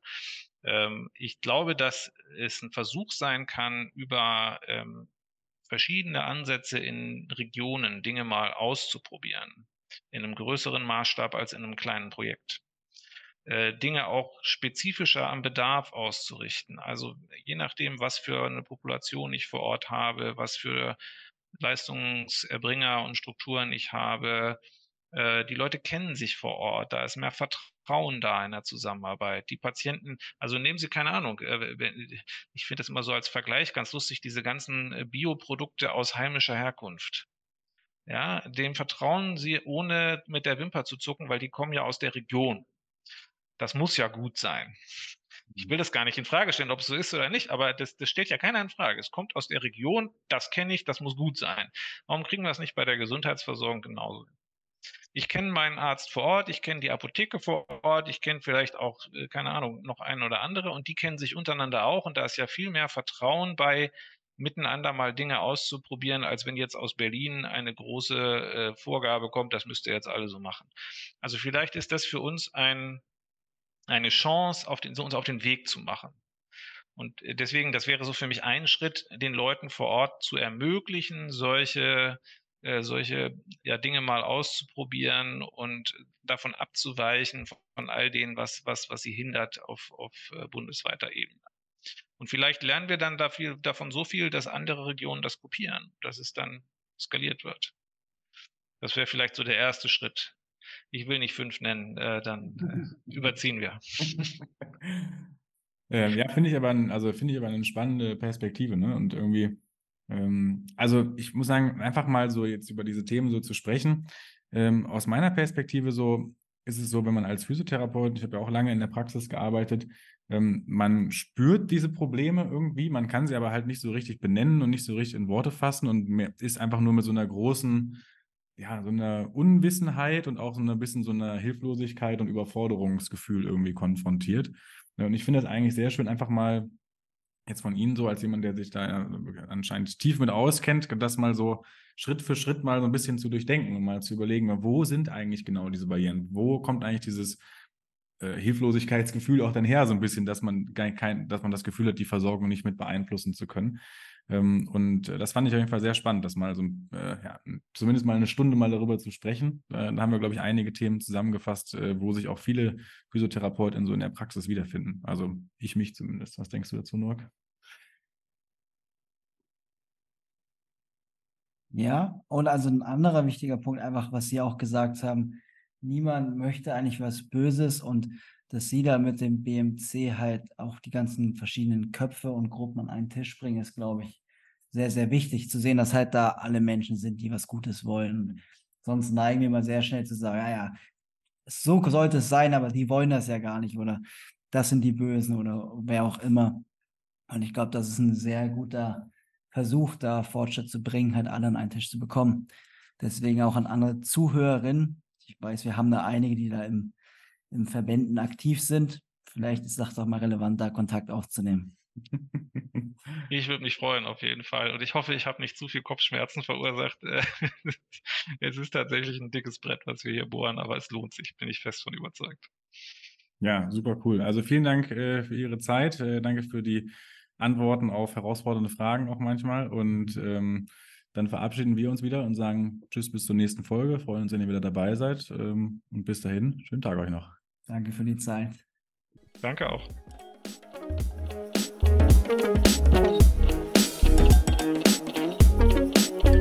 Ähm, ich glaube, dass es ein Versuch sein kann, über ähm, verschiedene Ansätze in Regionen Dinge mal auszuprobieren, in einem größeren Maßstab als in einem kleinen Projekt. Äh, Dinge auch spezifischer am Bedarf auszurichten. Also je nachdem, was für eine Population ich vor Ort habe, was für Leistungserbringer und Strukturen ich habe. Äh, die Leute kennen sich vor Ort, da ist mehr Vertrauen da in der Zusammenarbeit. Die Patienten, also nehmen Sie keine Ahnung, äh, ich finde das immer so als Vergleich ganz lustig, diese ganzen äh, Bioprodukte aus heimischer Herkunft. Ja, dem vertrauen Sie ohne mit der Wimper zu zucken, weil die kommen ja aus der Region. Das muss ja gut sein. Ich will das gar nicht in Frage stellen, ob es so ist oder nicht, aber das, das stellt ja keiner in Frage. Es kommt aus der Region, das kenne ich, das muss gut sein. Warum kriegen wir das nicht bei der Gesundheitsversorgung genauso? Ich kenne meinen Arzt vor Ort, ich kenne die Apotheke vor Ort, ich kenne vielleicht auch, äh, keine Ahnung, noch einen oder andere und die kennen sich untereinander auch und da ist ja viel mehr Vertrauen bei, miteinander mal Dinge auszuprobieren, als wenn jetzt aus Berlin eine große äh, Vorgabe kommt, das müsst ihr jetzt alle so machen. Also vielleicht ist das für uns ein, eine Chance, auf den, uns auf den Weg zu machen. Und äh, deswegen, das wäre so für mich ein Schritt, den Leuten vor Ort zu ermöglichen, solche, äh, solche ja, Dinge mal auszuprobieren und davon abzuweichen von all dem, was, was, was sie hindert auf, auf äh, bundesweiter Ebene. Und vielleicht lernen wir dann dafür, davon so viel, dass andere Regionen das kopieren, dass es dann skaliert wird. Das wäre vielleicht so der erste Schritt ich will nicht fünf nennen, äh, dann äh, überziehen wir. ähm, ja, finde ich aber, ein, also finde ich aber eine spannende Perspektive, ne? Und irgendwie, ähm, also ich muss sagen, einfach mal so jetzt über diese Themen so zu sprechen. Ähm, aus meiner Perspektive so ist es so, wenn man als Physiotherapeut, ich habe ja auch lange in der Praxis gearbeitet, ähm, man spürt diese Probleme irgendwie, man kann sie aber halt nicht so richtig benennen und nicht so richtig in Worte fassen und ist einfach nur mit so einer großen ja, so einer Unwissenheit und auch so ein bisschen so einer Hilflosigkeit und Überforderungsgefühl irgendwie konfrontiert. Und ich finde das eigentlich sehr schön, einfach mal jetzt von Ihnen so als jemand, der sich da anscheinend tief mit auskennt, das mal so Schritt für Schritt mal so ein bisschen zu durchdenken und mal zu überlegen, wo sind eigentlich genau diese Barrieren? Wo kommt eigentlich dieses äh, Hilflosigkeitsgefühl auch dann her, so ein bisschen, dass man kein, dass man das Gefühl hat, die Versorgung nicht mit beeinflussen zu können. Ähm, und äh, das fand ich auf jeden Fall sehr spannend, das mal so, äh, ja, zumindest mal eine Stunde mal darüber zu sprechen. Äh, da haben wir, glaube ich, einige Themen zusammengefasst, äh, wo sich auch viele Physiotherapeuten so in der Praxis wiederfinden. Also ich mich zumindest. Was denkst du dazu, Nork? Ja, und also ein anderer wichtiger Punkt, einfach, was Sie auch gesagt haben, niemand möchte eigentlich was Böses und dass Sie da mit dem BMC halt auch die ganzen verschiedenen Köpfe und Gruppen an einen Tisch bringen, ist, glaube ich, sehr, sehr wichtig zu sehen, dass halt da alle Menschen sind, die was Gutes wollen. Sonst neigen wir mal sehr schnell zu sagen, ja, ja, so sollte es sein, aber die wollen das ja gar nicht oder das sind die Bösen oder wer auch immer. Und ich glaube, das ist ein sehr guter Versuch, da Fortschritt zu bringen, halt alle an einen Tisch zu bekommen. Deswegen auch an andere Zuhörerinnen. Ich weiß, wir haben da einige, die da im, im Verbänden aktiv sind. Vielleicht ist das auch mal relevant, da Kontakt aufzunehmen. Ich würde mich freuen, auf jeden Fall. Und ich hoffe, ich habe nicht zu viel Kopfschmerzen verursacht. es ist tatsächlich ein dickes Brett, was wir hier bohren, aber es lohnt sich, bin ich fest von überzeugt. Ja, super cool. Also vielen Dank äh, für Ihre Zeit. Äh, danke für die Antworten auf herausfordernde Fragen auch manchmal. Und ähm, dann verabschieden wir uns wieder und sagen Tschüss bis zur nächsten Folge. Freuen uns, wenn ihr wieder dabei seid. Ähm, und bis dahin, schönen Tag euch noch. Danke für die Zeit. Danke auch.